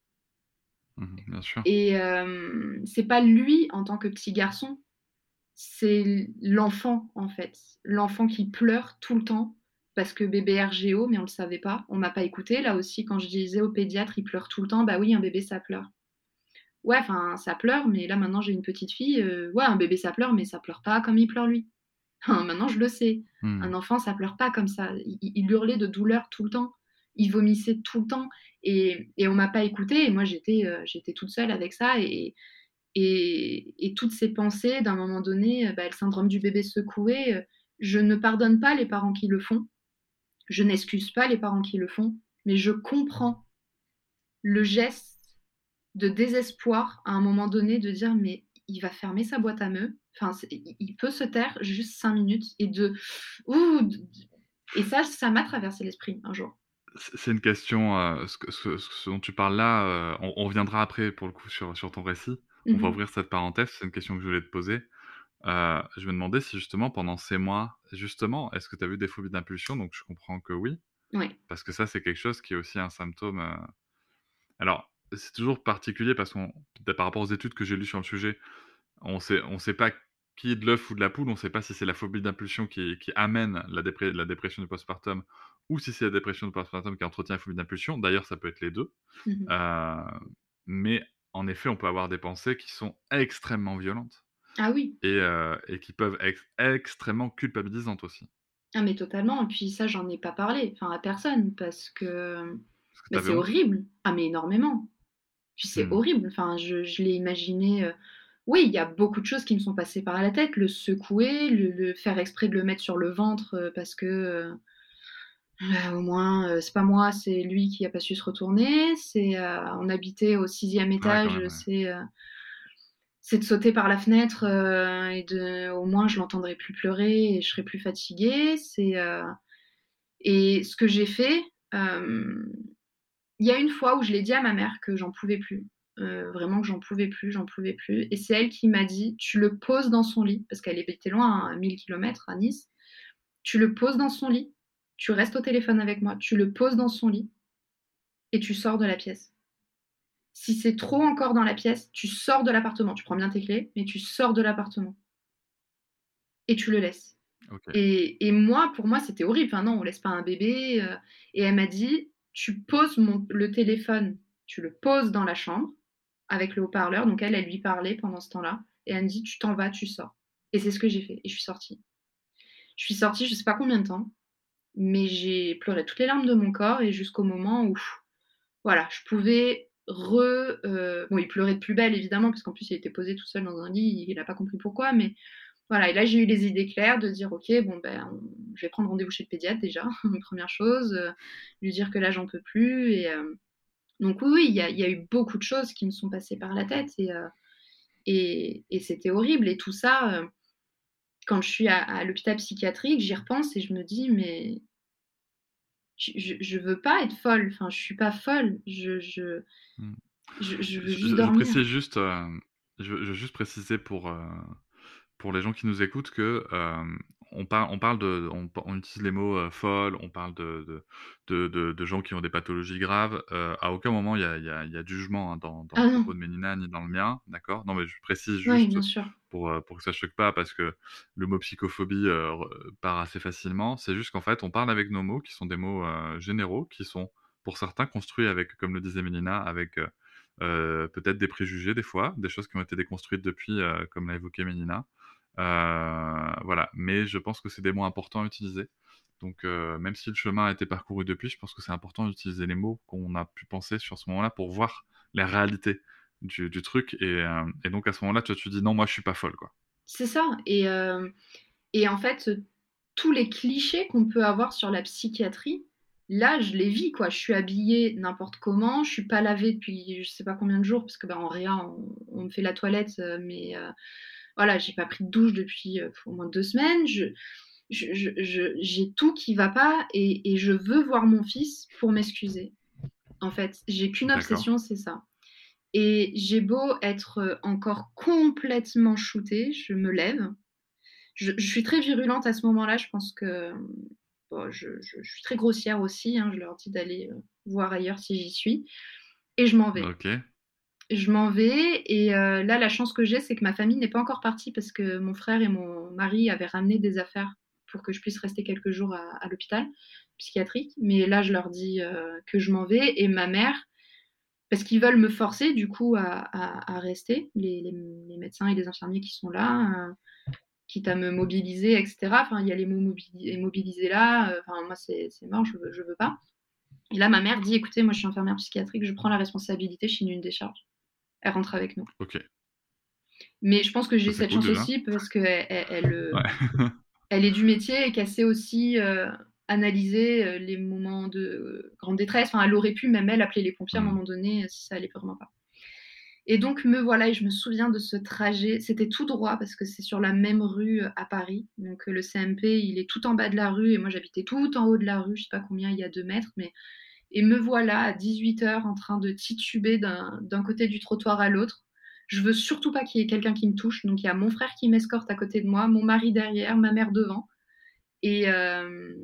Mhm, bien sûr. Et c'est pas lui en tant que petit garçon, c'est l'enfant en fait. L'enfant qui pleure tout le temps parce que bébé RGO, mais on le savait pas, on m'a pas écouté. Là aussi, quand je disais au pédiatre, il pleure tout le temps, bah oui, un bébé ça pleure. Ouais, enfin, ça pleure, mais là maintenant j'ai une petite fille, euh, ouais, un bébé ça pleure, mais ça pleure pas comme il pleure lui. maintenant je le sais. Mhm. Un enfant, ça pleure pas comme ça. Il, il hurlait de douleur tout le temps. Il vomissait tout le temps. Et, et on m'a pas écouté. Et moi, j'étais euh, j'étais toute seule avec ça. Et, et, et toutes ces pensées, d'un moment donné, euh, bah, le syndrome du bébé secoué, euh, je ne pardonne pas les parents qui le font. Je n'excuse pas les parents qui le font. Mais je comprends le geste de désespoir à un moment donné de dire mais il va fermer sa boîte à meux. Enfin, il peut se taire juste cinq minutes et de ouh, de- et ça, ça m'a traversé l'esprit un jour. C'est une question, euh, ce, que- ce- ce dont tu parles là, euh, on, on reviendra après pour le coup sur, sur ton récit. On va Mhm. ouvrir cette parenthèse, c'est une question que je voulais te poser. Euh, je me demandais si justement pendant ces mois, justement, est-ce que tu as vu des phobies d'impulsion? Donc je comprends que oui, Ouais. parce que ça c'est quelque chose qui est aussi un symptôme. Alors, c'est toujours particulier parce qu'on par rapport aux études que j'ai lues sur le sujet, on sait on sait pas qui est de l'œuf ou de la poule, on ne sait pas si c'est la phobie d'impulsion qui, qui amène la, la dépression du postpartum ou si c'est la dépression du postpartum qui entretient la phobie d'impulsion. D'ailleurs, ça peut être les deux. Mmh euh, mais en effet, on peut avoir des pensées qui sont extrêmement violentes. Ah oui. Et, euh, et qui peuvent être extrêmement culpabilisantes aussi. Ah mais totalement. Et puis ça, j'en ai pas parlé, enfin à personne, parce que, bah, c'est horrible. Ah mais énormément. Puis c'est mmh. horrible. Enfin, je, je l'ai imaginé. Euh, oui, il y a beaucoup de choses qui me sont passées par la tête. Le secouer, le, faire exprès de le mettre sur le ventre euh, parce que euh, bah, au moins c'est pas moi, c'est lui qui a pas su se retourner. C'est on habitait au sixième étage, c'est c'est de sauter par la fenêtre et de au moins je l'entendrai plus pleurer et je serai plus fatiguée. C'est et ce que j'ai fait, il y a une fois où je l'ai dit à ma mère que j'en pouvais plus. Euh, vraiment que j'en pouvais plus, j'en pouvais plus. Et c'est elle qui m'a dit, tu le poses dans son lit, parce qu'elle était loin, à 1000 km à Nice. Tu le poses dans son lit, tu restes au téléphone avec moi, tu le poses dans son lit et tu sors de la pièce. Si c'est trop encore dans la pièce, tu sors de l'appartement. Tu prends bien tes clés, mais tu sors de l'appartement. Et tu le laisses. Et, moi, pour moi, c'était horrible. Enfin, non, on laisse pas un bébé. Euh. et elle m'a dit, tu poses le téléphone, tu le poses dans la chambre avec le haut-parleur. Donc elle, elle lui parlait pendant ce temps-là. Et elle me dit, tu t'en vas, tu sors. Et c'est ce que j'ai fait. Et je suis sortie. Je suis sortie, je sais pas combien de temps, mais j'ai pleuré toutes les larmes de mon corps et jusqu'au moment où, voilà, je pouvais re. Euh, bon, il pleurait de plus belle, évidemment, parce qu'en plus, il était posé tout seul dans un lit, il n'a pas compris pourquoi, mais voilà. Et là, j'ai eu les idées claires de dire, ok, bon, ben, je vais prendre rendez-vous chez le pédiatre déjà, première chose, euh, lui dire que là, j'en peux plus. Et. Euh, donc oui, il y, a eu beaucoup de choses qui me sont passées par la tête euh, et, et, c'était horrible. Et tout ça, euh, quand je suis à, l'hôpital psychiatrique, j'y repense et je me dis, mais je, ne veux pas être folle. Enfin, je suis pas folle. Je, je, hmm. je, veux juste dormir. Je, juste, euh, je, veux juste préciser pour, pour les gens qui nous écoutent que on, parle, on, parle de, on, utilise les mots euh, folles, on parle de, de, de, gens qui ont des pathologies graves. Euh, à aucun moment il y a, y, a, y a, de jugement hein, dans, dans ah le propos de Mélina ni dans le mien, d'accord? Non, mais je précise juste pour, euh, pour que ça ne choque pas, parce que le mot psychophobie part assez facilement. C'est juste qu'en fait, on parle avec nos mots qui sont des mots généraux, qui sont pour certains construits avec, comme le disait Mélina, avec peut-être des préjugés des fois, des choses qui ont été déconstruites depuis, comme l'a évoqué Mélina. Euh, voilà, mais je pense que c'est des mots importants à utiliser. Donc, euh, même si le chemin a été parcouru depuis, je pense que c'est important d'utiliser les mots qu'on a pu penser sur ce moment-là pour voir la réalité du, truc. Euh, et, donc, à ce moment-là, tu, tu dis non, moi, je suis pas folle, quoi. C'est ça. Et, et en fait, tous les clichés qu'on peut avoir sur la psychiatrie, là, je les vis, quoi. Je suis habillée n'importe comment, je suis pas lavée depuis je sais pas combien de jours, parce que ben, en rien, on, on me fait la toilette, mais voilà, j'ai pas pris de douche depuis euh, au moins deux semaines. Je, j'ai tout qui va pas et, je veux voir mon fils pour m'excuser. En fait, j'ai qu'une obsession, c'est ça. Et j'ai beau être euh, encore complètement shootée, je me lève. Je, suis très virulente à ce moment-là. Je pense que je, suis très grossière aussi. Hein, je leur dis d'aller euh, voir ailleurs si j'y suis. Et je m'en vais. Je m'en vais et euh, là la chance que j'ai c'est que ma famille n'est pas encore partie parce que mon frère et mon mari avaient ramené des affaires pour que je puisse rester quelques jours à, l'hôpital psychiatrique. Mais là je leur dis euh, que je m'en vais et ma mère parce qu'ils veulent me forcer du coup à, rester. Les, médecins et les infirmiers qui sont là euh, quitte à me mobiliser etc enfin il y a les mots mobilisés là enfin moi c'est mort je je veux pas. Et là ma mère dit écoutez moi je suis infirmière psychiatrique je prends la responsabilité je suis une décharge elle rentre avec nous. Ok. Mais je pense que j'ai cette chance aussi parce qu'elle elle, euh, elle, est du métier et qu'elle sait aussi euh, analyser euh, les moments de grande détresse. Enfin, elle aurait pu même elle appeler les pompiers à un mmh. moment donné si ça allait vraiment pas. Et donc me voilà et je me souviens de ce trajet. C'était tout droit parce que c'est sur la même rue à Paris. Donc le CMP, il est tout en bas de la rue et moi j'habitais tout en haut de la rue. Je sais pas combien il y a deux mètres, mais et me voilà à 18h en train de tituber d'un côté du trottoir à l'autre. Je veux surtout pas qu'il y ait quelqu'un qui me touche. Donc il y a mon frère qui m'escorte à côté de moi, mon mari derrière, ma mère devant. Et euh,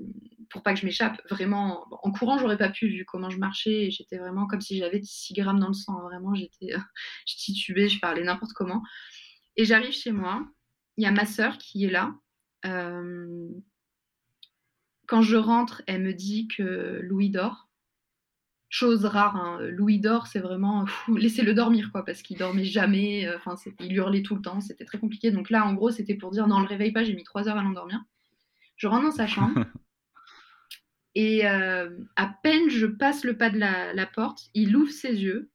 pour pas que je m'échappe. Vraiment, en courant, j'aurais pas pu, vu comment je marchais. J'étais vraiment comme si j'avais 6 grammes dans le sang. Vraiment, j'étais, je titubais, je parlais n'importe comment. Et j'arrive chez moi. Il y a ma sœur qui est là. Euh, quand je rentre, elle me dit que Louis dort. Chose rare, hein. Louis dort, c'est vraiment laissez-le dormir, quoi, parce qu'il dormait jamais. Euh, enfin, il hurlait tout le temps, c'était très compliqué. Donc là, en gros, c'était pour dire non, le réveille pas. J'ai mis trois heures à l'endormir. Je rentre dans sa chambre. et euh, à peine je passe le pas de la, porte, il ouvre ses yeux.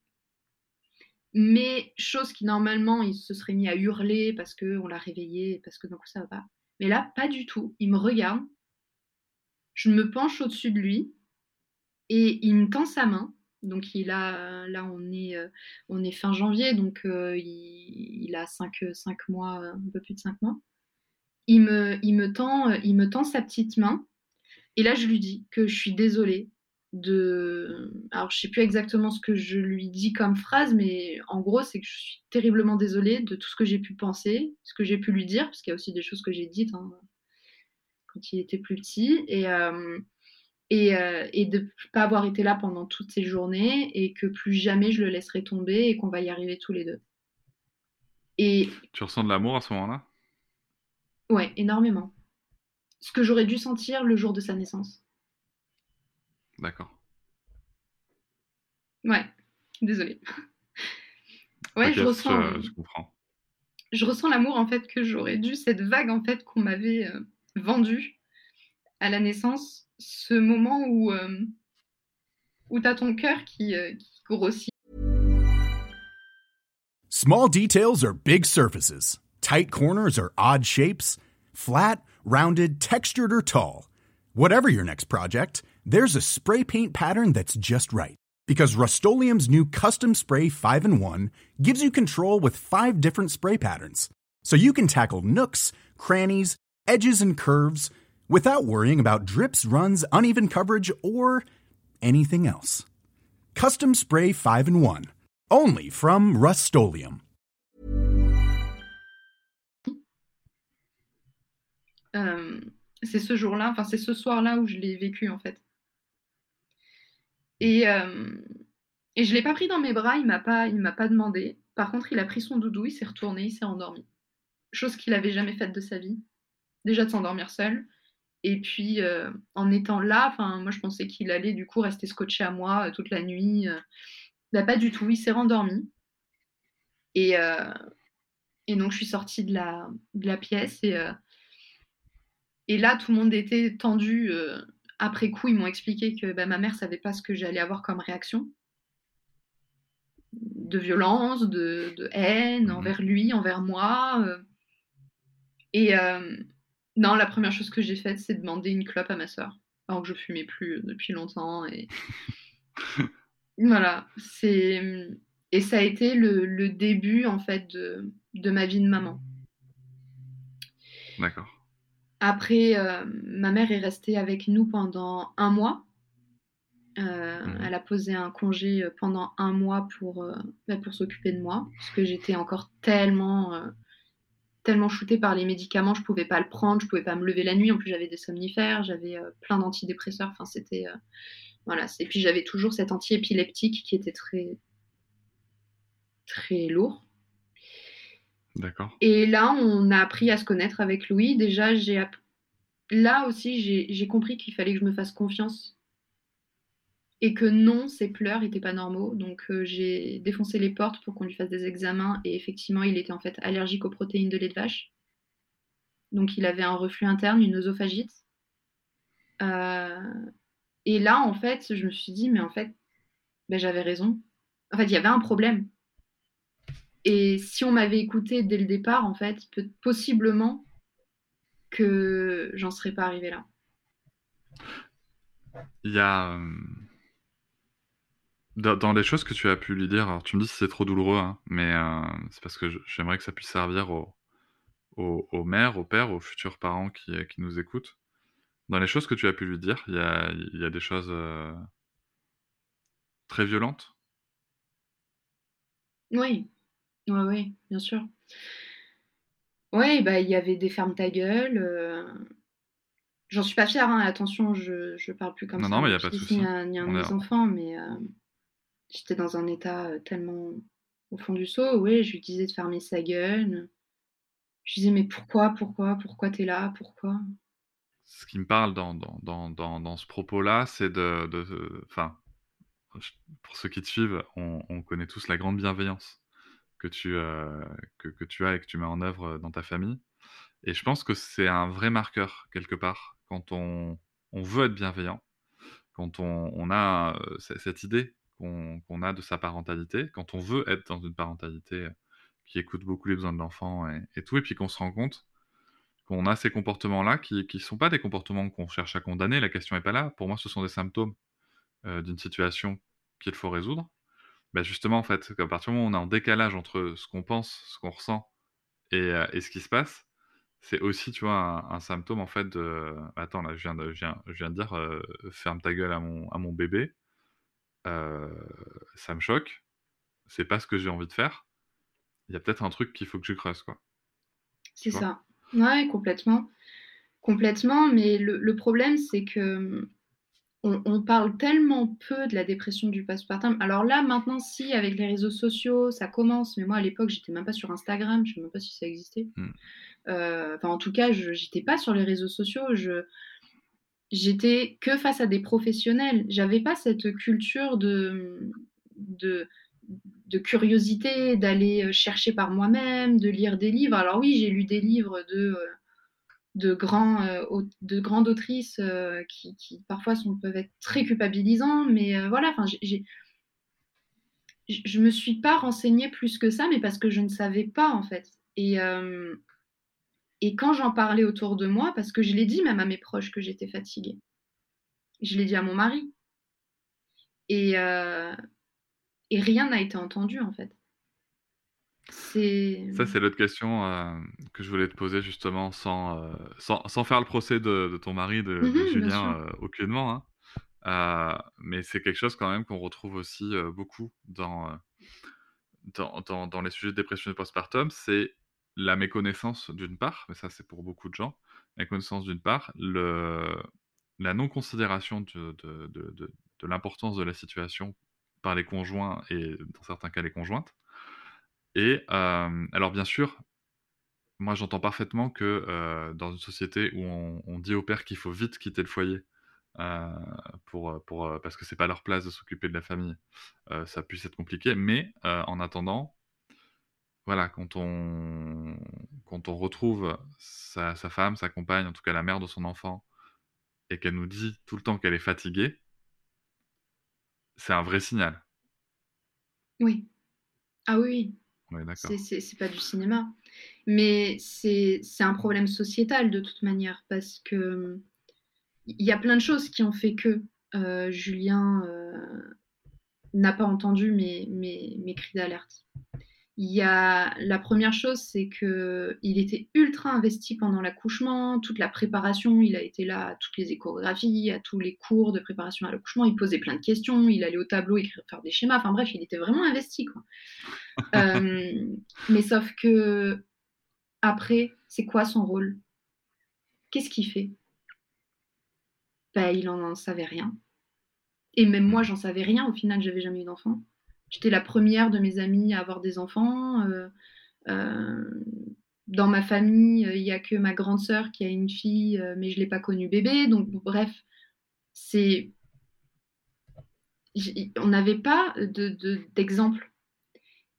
Mais chose qui normalement il se serait mis à hurler parce qu'on l'a réveillé, parce que donc ça va pas. Mais là, pas du tout. Il me regarde. Je me penche au-dessus de lui et il me tend sa main. Donc il a, là on est, euh, on est fin janvier, donc euh, il, a 5, mois, un peu plus de 5 mois. Il me, il, me tend, il me tend sa petite main et là je lui dis que je suis désolée de... Alors je sais plus exactement ce que je lui dis comme phrase, mais en gros c'est que je suis terriblement désolée de tout ce que j'ai pu penser, ce que j'ai pu lui dire, parce qu'il y a aussi des choses que j'ai dites hein, quand il était plus petit. Et... Euh, euh, et, de ne pas avoir été là pendant toutes ces journées et que plus jamais je le laisserai tomber et qu'on va y arriver tous les deux. Et tu ressens de l'amour à ce moment-là? Ouais, énormément. Ce que j'aurais dû sentir le jour de sa naissance. D'accord. Ouais, désolée. ouais, je ressens. Je, comprends. Je ressens l'amour en fait que j'aurais dû, cette vague en fait qu'on m'avait euh, vendue à la naissance ce moment où, euh, où tu as ton cœur qui, euh, qui grossit. Small details are big surfaces. Tight corners are odd shapes. Flat, rounded, textured, or tall. Whatever your next project, there's a spray paint pattern that's just right. Because Rust new Custom Spray 5 and 1 gives you control with five different spray patterns. So you can tackle nooks, crannies, edges, and curves without worrying about drips, runs, uneven coverage, or anything else. Custom Spray 5 and 1. Only from Rust euh, c'est ce jour-là, enfin c'est ce soir-là où je l'ai vécu en fait. Et, euh, et je l'ai pas pris dans mes bras, il m'a pas, il m'a pas demandé. Par contre, il a pris son doudou, il s'est retourné, il s'est endormi. Chose qu'il avait jamais faite de sa vie. Déjà de s'endormir seul, et puis, euh, en étant là, moi, je pensais qu'il allait du coup rester scotché à moi euh, toute la nuit. Euh. Bah, pas du tout, il s'est rendormi. Et, et, donc, je suis sortie de la, de la pièce. Et, et là, tout le monde était tendu. après coup, ils m'ont expliqué que bah, ma mère savait pas ce que j'allais avoir comme réaction. De violence, de, de haine mmh envers lui, envers moi. et non, la première chose que j'ai faite, c'est demander une clope à ma soeur, alors que je fumais plus depuis longtemps. Et voilà, c'est et ça a été le, début en fait de, ma vie de maman. D'accord. Après, euh, ma mère est restée avec nous pendant un mois. Euh, mmh. Elle a posé un congé pendant un mois pour, euh, bah, pour s'occuper de moi, parce que j'étais encore tellement tellement shootée par les médicaments, je pouvais pas le prendre, je pouvais pas me lever la nuit. En plus, j'avais des somnifères, j'avais euh, plein d'antidépresseurs. Enfin, c'était euh, voilà. Et puis j'avais toujours cet antiépileptique qui était très très lourd. D'accord. Et là, on a appris à se connaître avec Louis. Déjà, j'ai là aussi, j'ai compris qu'il fallait que je me fasse confiance et que non, ses pleurs n'étaient pas normaux. Donc euh, j'ai défoncé les portes pour qu'on lui fasse des examens et effectivement, il était en fait allergique aux protéines de lait de vache. Donc il avait un reflux interne, une œsophagite. Euh, et là, en fait, je me suis dit, mais en fait, ben, j'avais raison. En fait, il y avait un problème. Et si on m'avait écouté dès le départ, en fait, possiblement que j'en serais pas arrivée là. Il y a euh, dans, les choses que tu as pu lui dire, alors tu me dis si c'est trop douloureux, hein, mais euh, c'est parce que j'aimerais que ça puisse servir aux, aux, mères, aux pères, aux futurs parents qui, qui, nous écoutent. Dans les choses que tu as pu lui dire, il y a, y a, des choses euh, très violentes? Oui, oui, oui, bien sûr. Oui, bah, il y avait des fermes ta gueule. Euh, J'en suis pas fière, hein, attention, je, je parle plus comme Non, ça. non, mais y a à pas de souci. à On mes est- enfants, mais euh, j'étais dans un état euh, tellement au fond du seau. Oui, je lui disais de fermer sa gueule. Je lui disais, mais pourquoi, pourquoi, pourquoi t'es là, pourquoi? Ce qui me parle dans, dans, dans, dans, ce propos-là, c'est de, Enfin, pour ceux qui te suivent, on, on connaît tous la grande bienveillance que tu, euh, que, que tu as et que tu mets en œuvre euh, dans ta famille. Et je pense que c'est un vrai marqueur, quelque part, quand on, on veut être bienveillant, quand on, on a cette idée qu'on a de sa parentalité, quand on veut être dans une parentalité euh, qui écoute beaucoup les besoins de l'enfant et, tout, et puis qu'on se rend compte qu'on a ces comportements-là qui ne sont pas des comportements qu'on cherche à condamner, la question n'est pas là. Pour moi, ce sont des symptômes euh, d'une situation qu'il faut résoudre. Bah, justement, en fait, à partir du moment où on est en décalage entre ce qu'on pense, ce qu'on ressent et, euh, et ce qui se passe, c'est aussi, tu vois, un, symptôme, en fait, de... Attends, là, je viens de, je viens, je viens dire, ferme ta gueule à mon, à mon bébé. Euh, ça me choque. C'est pas ce que j'ai envie de faire. Il y a peut-être un truc qu'il faut que je creuse, quoi. C'est ça. Ouais, complètement. Complètement, mais le, le problème, c'est que on, on parle tellement peu de la dépression du postpartum. Alors là, maintenant, si, avec les réseaux sociaux, ça commence, mais moi, à l'époque, j'étais même pas sur Instagram, je sais même pas si ça existait. Mm. Euh, Enfin, en tout cas, je j'étais pas sur les réseaux sociaux, je j'étais que face à des professionnels. J'avais pas cette culture de, de, curiosité, d'aller euh, chercher par moi-même, de lire des livres. Alors oui, j'ai lu des livres de, euh, de, grands, euh, de grandes autrices qui, parfois sont, peuvent être très culpabilisants, mais voilà, enfin, j'ai- je je me suis pas renseignée plus que ça, mais parce que je ne savais pas en fait. Et, et quand j'en parlais autour de moi, parce que je l'ai dit même à mes proches que j'étais fatiguée, je l'ai dit à mon mari. Et, euh, et rien n'a été entendu en fait. Ça, c'est l'autre question euh, que je voulais te poser justement, sans, euh, sans, sans faire le procès de, de ton mari, de, de Mhm, Julien, aucunement. hein. Mais c'est quelque chose quand même qu'on retrouve aussi beaucoup dans, dans, dans, dans les sujets de dépression et postpartum. C'est la méconnaissance d'une part, mais ça c'est pour beaucoup de gens, la méconnaissance d'une part, le, la non-considération de, de, de, l'importance de la situation par les conjoints et dans certains cas les conjointes. Et euh, alors bien sûr, moi j'entends parfaitement que euh, dans une société où on, dit aux pères qu'il faut vite quitter le foyer euh, pour, pour, parce que c'est pas leur place de s'occuper de la famille, ça puisse être compliqué. Mais en attendant, voilà, quand on, quand on retrouve sa, sa femme, sa compagne, en tout cas la mère de son enfant, et qu'elle nous dit tout le temps qu'elle est fatiguée, c'est un vrai signal. Oui. Ah oui, oui. D'accord. C'est- pas du cinéma. Mais c'est c'est un problème sociétal de toute manière, parce que il y a plein de choses qui ont fait que euh, Julien euh, n'a pas entendu mes, mes, mes cris d'alerte. Il y a la première chose, c'est que il était ultra investi pendant l'accouchement, toute la préparation. Il a été là à toutes les échographies, à tous les cours de préparation à l'accouchement. Il posait plein de questions, il allait au tableau écrire, faire des schémas. Enfin bref, il était vraiment investi, quoi. Euh, mais sauf que après, c'est quoi son rôle? Qu'est-ce qu'il fait? Ben, il en savait rien. Et même moi, j'en savais rien. Au final, j'avais jamais eu d'enfant. J'étais la première de mes amies à avoir des enfants. Euh, euh, dans ma famille, il n'y a que ma grande sœur qui a une fille, euh, mais je ne l'ai pas connue bébé. Donc, bref, c'est. On n'avait pas de- de- d'exemple.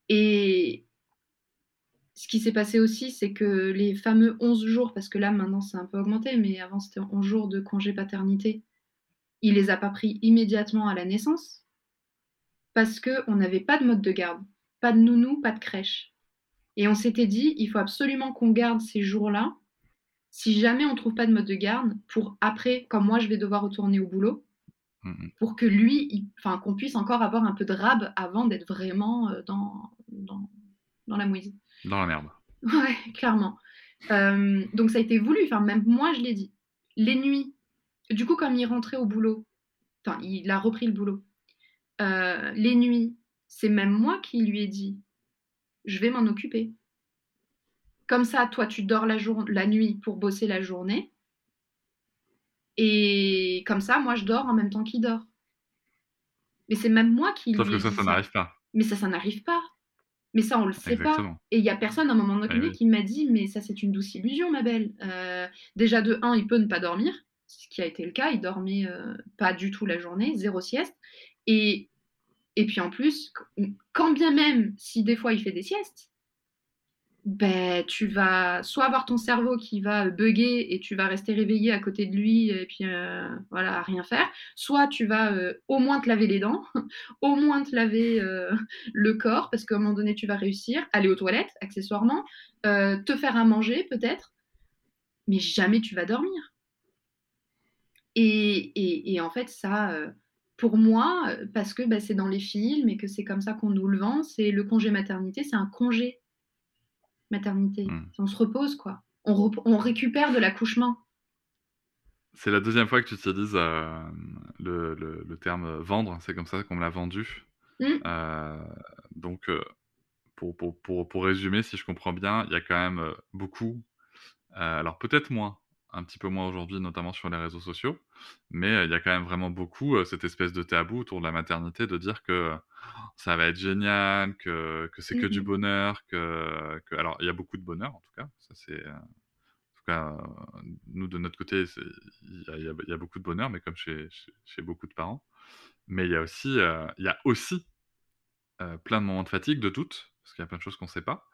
Et ce qui s'est passé aussi, c'est que les fameux 11 jours, parce que là maintenant c'est un peu augmenté, mais avant c'était 11 jours de congé paternité, il les a pas pris immédiatement à la naissance parce qu'on n'avait pas de mode de garde, pas de nounou, pas de crèche. Et on s'était dit, il faut absolument qu'on garde ces jours-là, si jamais on trouve pas de mode de garde, pour après, comme moi je vais devoir retourner au boulot, Mhm. pour que lui, enfin qu'on puisse encore avoir un peu de rab avant d'être vraiment euh, dans, dans, dans la mouise. Dans la merde. Ouais, clairement. Euh, donc ça a été voulu, enfin même moi je l'ai dit. Les nuits, du coup comme il rentrait au boulot, enfin il a repris le boulot, euh, les nuits, c'est même moi qui lui ai dit, je vais m'en occuper. Comme ça, toi tu dors la, jour- la nuit pour bosser la journée, Et comme ça, moi, je dors en même temps qu'il dort. Mais c'est même moi qui Sauf lui que ai ça, dit ça n'arrive pas. Mais ça, ça n'arrive pas. Mais ça, on le sait pas. Et il y a personne à un moment donné Eh oui. qui m'a dit, mais ça, c'est une douce illusion, ma belle. Euh, déjà, de un, il peut ne pas dormir, ce qui a été le cas. Il dormait euh, pas du tout la journée, zéro sieste. Et, et puis en plus, qu- quand bien même, si des fois il fait des siestes, ben, tu vas soit avoir ton cerveau qui va bugger et tu vas rester réveillé à côté de lui et puis euh, voilà, à rien faire, soit tu vas euh, au moins te laver les dents, au moins te laver euh, le corps, parce qu'à un moment donné, tu vas réussir, aller aux toilettes, accessoirement, te faire à manger peut-être, mais jamais tu vas dormir. Et, en fait, ça, pour moi, euh, parce que bah, c'est dans les films et que c'est comme ça qu'on nous le vend, c'est le congé maternité, c'est un congé maternité. Mm. On se repose, quoi. On, rep- on récupère de l'accouchement. C'est la deuxième fois que tu utilises euh, le, le- le terme vendre, c'est comme ça qu'on me l'a vendu. Mm. Euh, donc, euh, pour, pour, pour, pour résumer, si je comprends bien, il y a quand même beaucoup, alors peut-être moins, un petit peu moins aujourd'hui, notamment sur les réseaux sociaux, mais euh, il y a quand même vraiment beaucoup euh, cette espèce de tabou autour de la maternité, de dire que euh, ça va être génial, que, que c'est que du Mhm. bonheur, que, que... Alors, il y a beaucoup de bonheur, en tout cas, ça c'est... en tout cas, nous, de notre côté, il y a, y y beaucoup de bonheur, mais comme chez, chez, chez beaucoup de parents. Mais il y a aussi, il y a aussi plein de moments de fatigue, de doute, parce qu'il y a plein de choses qu'on ne sait pas.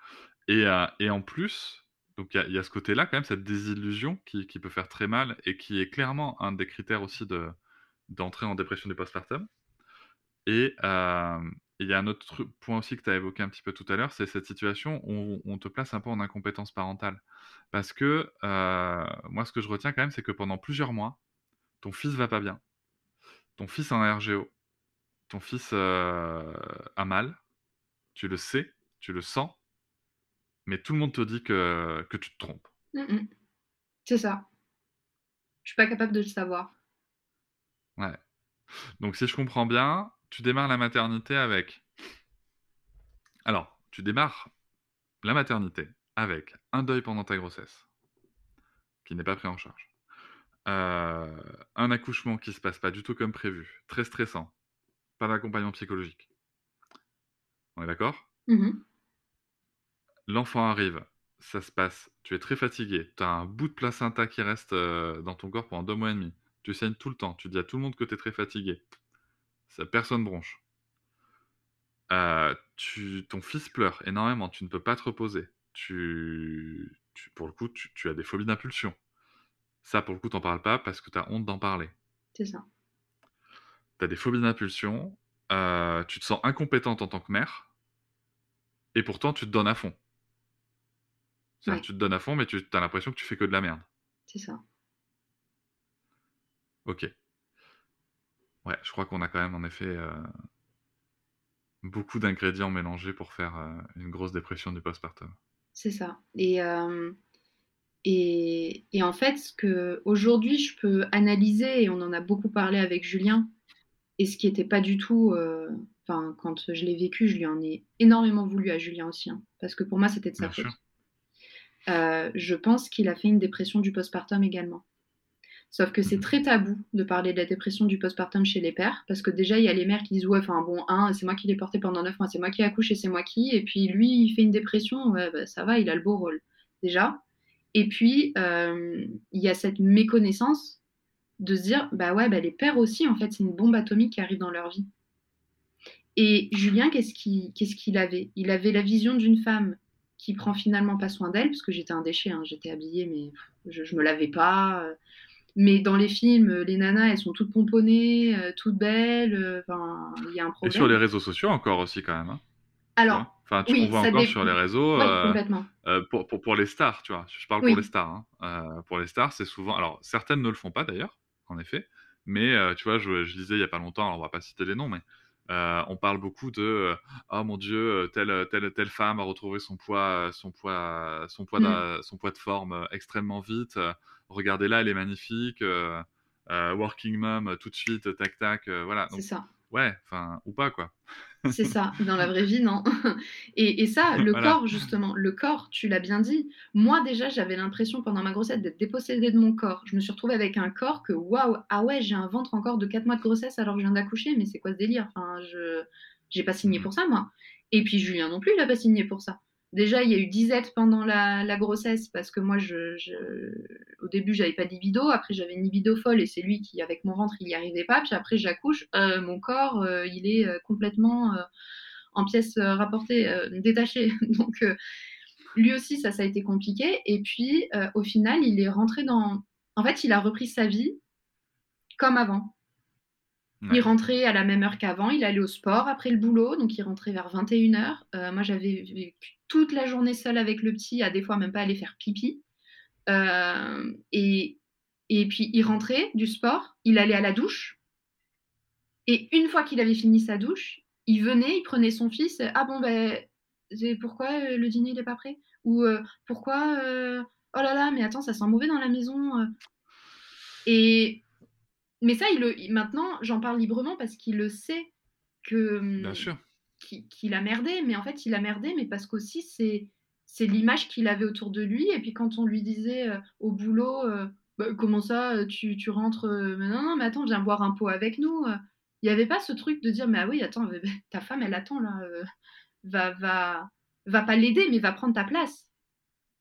Et, et en plus, donc il y, a- ce côté-là, quand même, cette désillusion qui, peut faire très mal et qui est clairement un des critères aussi de, d'entrer en dépression du postpartum. Et il y a un autre point aussi que tu as évoqué un petit peu tout à l'heure, c'est cette situation où on te place un peu en incompétence parentale. Parce que moi, ce que je retiens quand même, c'est que pendant plusieurs mois, ton fils va pas bien, ton fils en RGO, ton fils a mal, tu le sais, tu le sens, mais tout le monde te dit que, que tu te trompes. Mm, mm. C'est ça. Je suis pas capable de le savoir. Ouais. Donc si je comprends bien, tu démarres la maternité avec... Alors, tu démarres la maternité avec un deuil pendant ta grossesse, qui n'est pas pris en charge. Euh, un accouchement qui se passe pas du tout comme prévu, très stressant, pas d'accompagnement psychologique. On est d'accord? Mhm. L'enfant arrive, ça se passe, tu es très fatigué, tu as un bout de placenta qui reste euh, dans ton corps pendant deux mois et demi, tu saignes tout le temps, tu dis à tout le monde que tu es très fatigué, ça, personne bronche. Euh, tu, ton fils pleure énormément, tu ne peux pas te reposer, tu, tu- pour le coup, tu, tu as des phobies d'impulsion. Ça, pour le coup, t'en parles pas parce que tu as honte d'en parler. C'est ça. Tu as des phobies d'impulsion, euh, tu te sens incompétente en tant que mère, et pourtant tu te donnes à fond. C'est-à-dire Ouais. tu te donnes à fond, mais tu as l'impression que tu fais que de la merde. C'est ça. Ok. Ouais, je crois qu'on a quand même en effet euh, beaucoup d'ingrédients mélangés pour faire euh, une grosse dépression du postpartum. C'est ça. Et, euh, et, et en fait, ce que aujourd'hui je peux analyser, et on en a beaucoup parlé avec Julien, et ce qui n'était pas du tout. Enfin, quand je l'ai vécu, je lui en ai énormément voulu à Julien aussi, hein, parce que pour moi, c'était de sa Bien faute. sûr. Euh, je pense qu'il a fait une dépression du postpartum également. Sauf que c'est très tabou de parler de la dépression du postpartum chez les pères, parce que déjà, il y a les mères qui disent Ouais, enfin bon, un, c'est moi qui l'ai porté pendant 9 mois, c'est moi qui ai accouché, c'est moi qui. Et puis lui, il fait une dépression, ouais, bah, ça va, il a le beau rôle, déjà. Et puis, euh, il y a cette méconnaissance de se dire Bah ouais, bah, les pères aussi, en fait, c'est une bombe atomique qui arrive dans leur vie. Et Julien, qu'est-ce qu'il avait? Il avait la vision d'une femme qui prend finalement pas soin d'elle, parce que j'étais un déchet, hein, j'étais habillée, mais je, je me lavais pas. euh. Mais dans les films, euh, les nanas, elles sont toutes pomponnées, euh, toutes belles. Enfin, il y a un Et problème. sur les réseaux sociaux encore aussi quand même. hein, Alors. Enfin, tu, oui, on voit encore dépend. sur les réseaux. ouais, euh, complètement. Euh, pour, pour, pour les stars, tu vois. Je parle Oui. pour les stars. hein. Euh, pour les stars, c'est souvent. Alors, certaines ne le font pas d'ailleurs, en effet. Mais tu vois, je, je lisais il y a pas longtemps, alors on va pas citer les noms, mais euh, on parle beaucoup de euh, Oh mon Dieu, euh, telle, telle, telle femme a retrouvé son poids, son poids, son poids, Mm. d'a- son poids de forme extrêmement vite. Euh, Regardez-la, elle est magnifique. euh, working mom, tout de suite, tac tac. voilà. C'est ça. ouais, enfin, ou pas quoi. C'est ça, dans la vraie vie, non. Et, ça, le corps, justement, le corps, tu l'as bien dit. Moi, déjà, j'avais l'impression pendant ma grossesse d'être dépossédée de mon corps. Je me suis retrouvée avec un corps que, waouh, ah ouais, j'ai un ventre encore de 4 mois de grossesse alors que je viens d'accoucher, mais c'est quoi ce délire? Enfin, je j'ai pas signé mmh. pour ça, moi. Et puis Julien non plus, il n'a pas signé pour ça. Déjà, il y a eu disette pendant la, grossesse parce que moi, je, au début, j'avais pas de libido. Après, j'avais une libido folle et c'est lui qui, avec mon ventre, il n'y arrivait pas. Puis après, j'accouche. Euh, mon corps, euh, il est euh, complètement en pièces rapportées, détachées. Donc, lui aussi, ça, ça a été compliqué. Et puis, au final, il est rentré dans. En fait, il a repris sa vie comme avant. Il rentrait à la même heure qu'avant, il allait au sport après le boulot, donc il rentrait vers 21h. Euh, moi, j'avais vécu toute la journée seule avec le petit, à des fois même pas aller faire pipi. Euh, et, et puis, il rentrait du sport, il allait à la douche. Et une fois qu'il avait fini sa douche, il venait, il prenait son fils. Ah bon, ben, pourquoi euh, le dîner n'est pas prêt? Ou pourquoi Oh là là, mais attends, ça sent mauvais dans la maison. Et mais ça, il maintenant, j'en parle librement parce qu'il le sait que. Bien sûr. Qu'il a merdé, mais en fait, il a merdé, mais parce qu'aussi, c'est c'est l'image qu'il avait autour de lui. Et puis quand on lui disait euh, au boulot, euh, bah, comment ça, euh, tu, tu rentres mais Non, non, mais attends, viens boire un pot avec nous. Il n'y avait pas ce truc de dire, mais ah oui, attends, ta femme, elle attend là, va, va, va pas l'aider, mais va prendre ta place.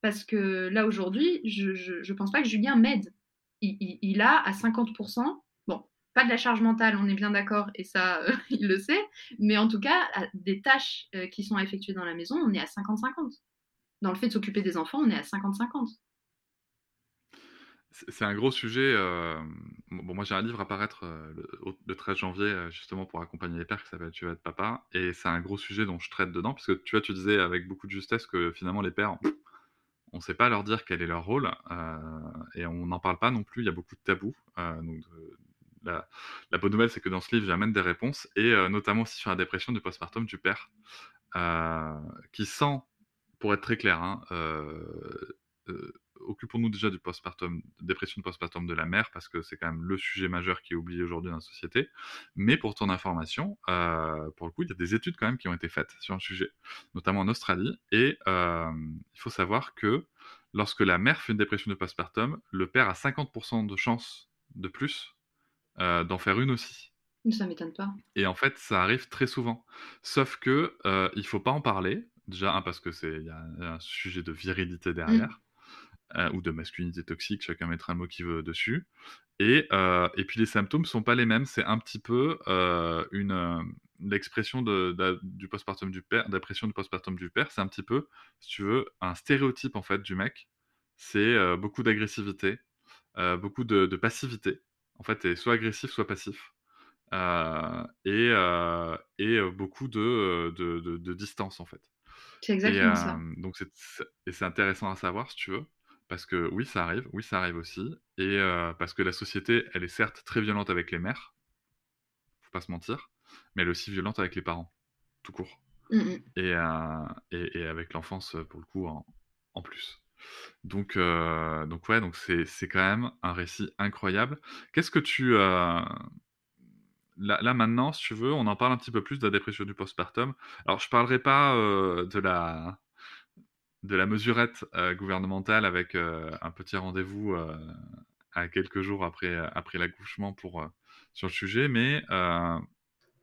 Parce que là, aujourd'hui, je, je pense pas que Julien m'aide. Il, il, il, a à 50% pas de la charge mentale, on est bien d'accord, et ça, euh, il le sait, mais en tout cas, des tâches euh, qui sont effectuées dans la maison, on est à 50-50. Dans le fait de s'occuper des enfants, on est à 50-50. C'est un gros sujet. Euh, bon, moi, j'ai un livre à paraître le, 13 janvier, justement, pour accompagner les pères, qui s'appelle Tu vas être papa. Et c'est un gros sujet dont je traite dedans, parce que tu vois, tu disais avec beaucoup de justesse que finalement, les pères, on ne sait pas leur dire quel est leur rôle, et on n'en parle pas non plus. Il y a beaucoup de tabous, la, bonne nouvelle, c'est que dans ce livre, j'amène des réponses, et euh, notamment aussi sur la dépression du postpartum du père, euh, qui sent, pour être très clair, hein, euh, occupons-nous déjà du postpartum, dépression du postpartum de la mère, parce que c'est quand même le sujet majeur qui est oublié aujourd'hui dans la société. Mais pour ton information, pour le coup, il y a des études quand même qui ont été faites sur le sujet, notamment en Australie. Et il faut savoir que lorsque la mère fait une dépression de postpartum, le père a 50% de chances de plus euh, d'en faire une aussi. Ça m'étonne pas. Et en fait, ça arrive très souvent. Sauf que euh, il faut pas en parler. Déjà, parce que c'est y a un sujet de virilité derrière. Mm. Euh, ou de masculinité toxique, chacun mettra un mot qu'il veut dessus. Et, euh, et puis les symptômes sont pas les mêmes. C'est un petit peu une l'expression de, du postpartum du père, dépression du postpartum du père. C'est un petit peu, si tu veux, un stéréotype en fait du mec. C'est beaucoup d'agressivité, beaucoup de, de, passivité en fait, est soit agressif, soit passif. Euh, et, euh, et beaucoup de, de, distance, en fait. C'est exactement ça. Donc et c'est intéressant à savoir, si tu veux, parce que oui, ça arrive, oui, ça arrive aussi, et parce que la société, elle est certes très violente avec les mères, faut pas se mentir, mais elle est aussi violente avec les parents, tout court. Mmh et, et, et, avec l'enfance, pour le coup, en, en plus. Donc, euh, donc ouais, donc c'est, c'est quand même un récit incroyable. Qu'est-ce que tu... Euh, là, là, maintenant, si tu veux, on en parle un petit peu plus de la dépression du postpartum. Alors, je parlerai pas euh, de la de la mesurette gouvernementale avec un petit rendez-vous à quelques jours après, après l'accouchement pour, sur le sujet, mais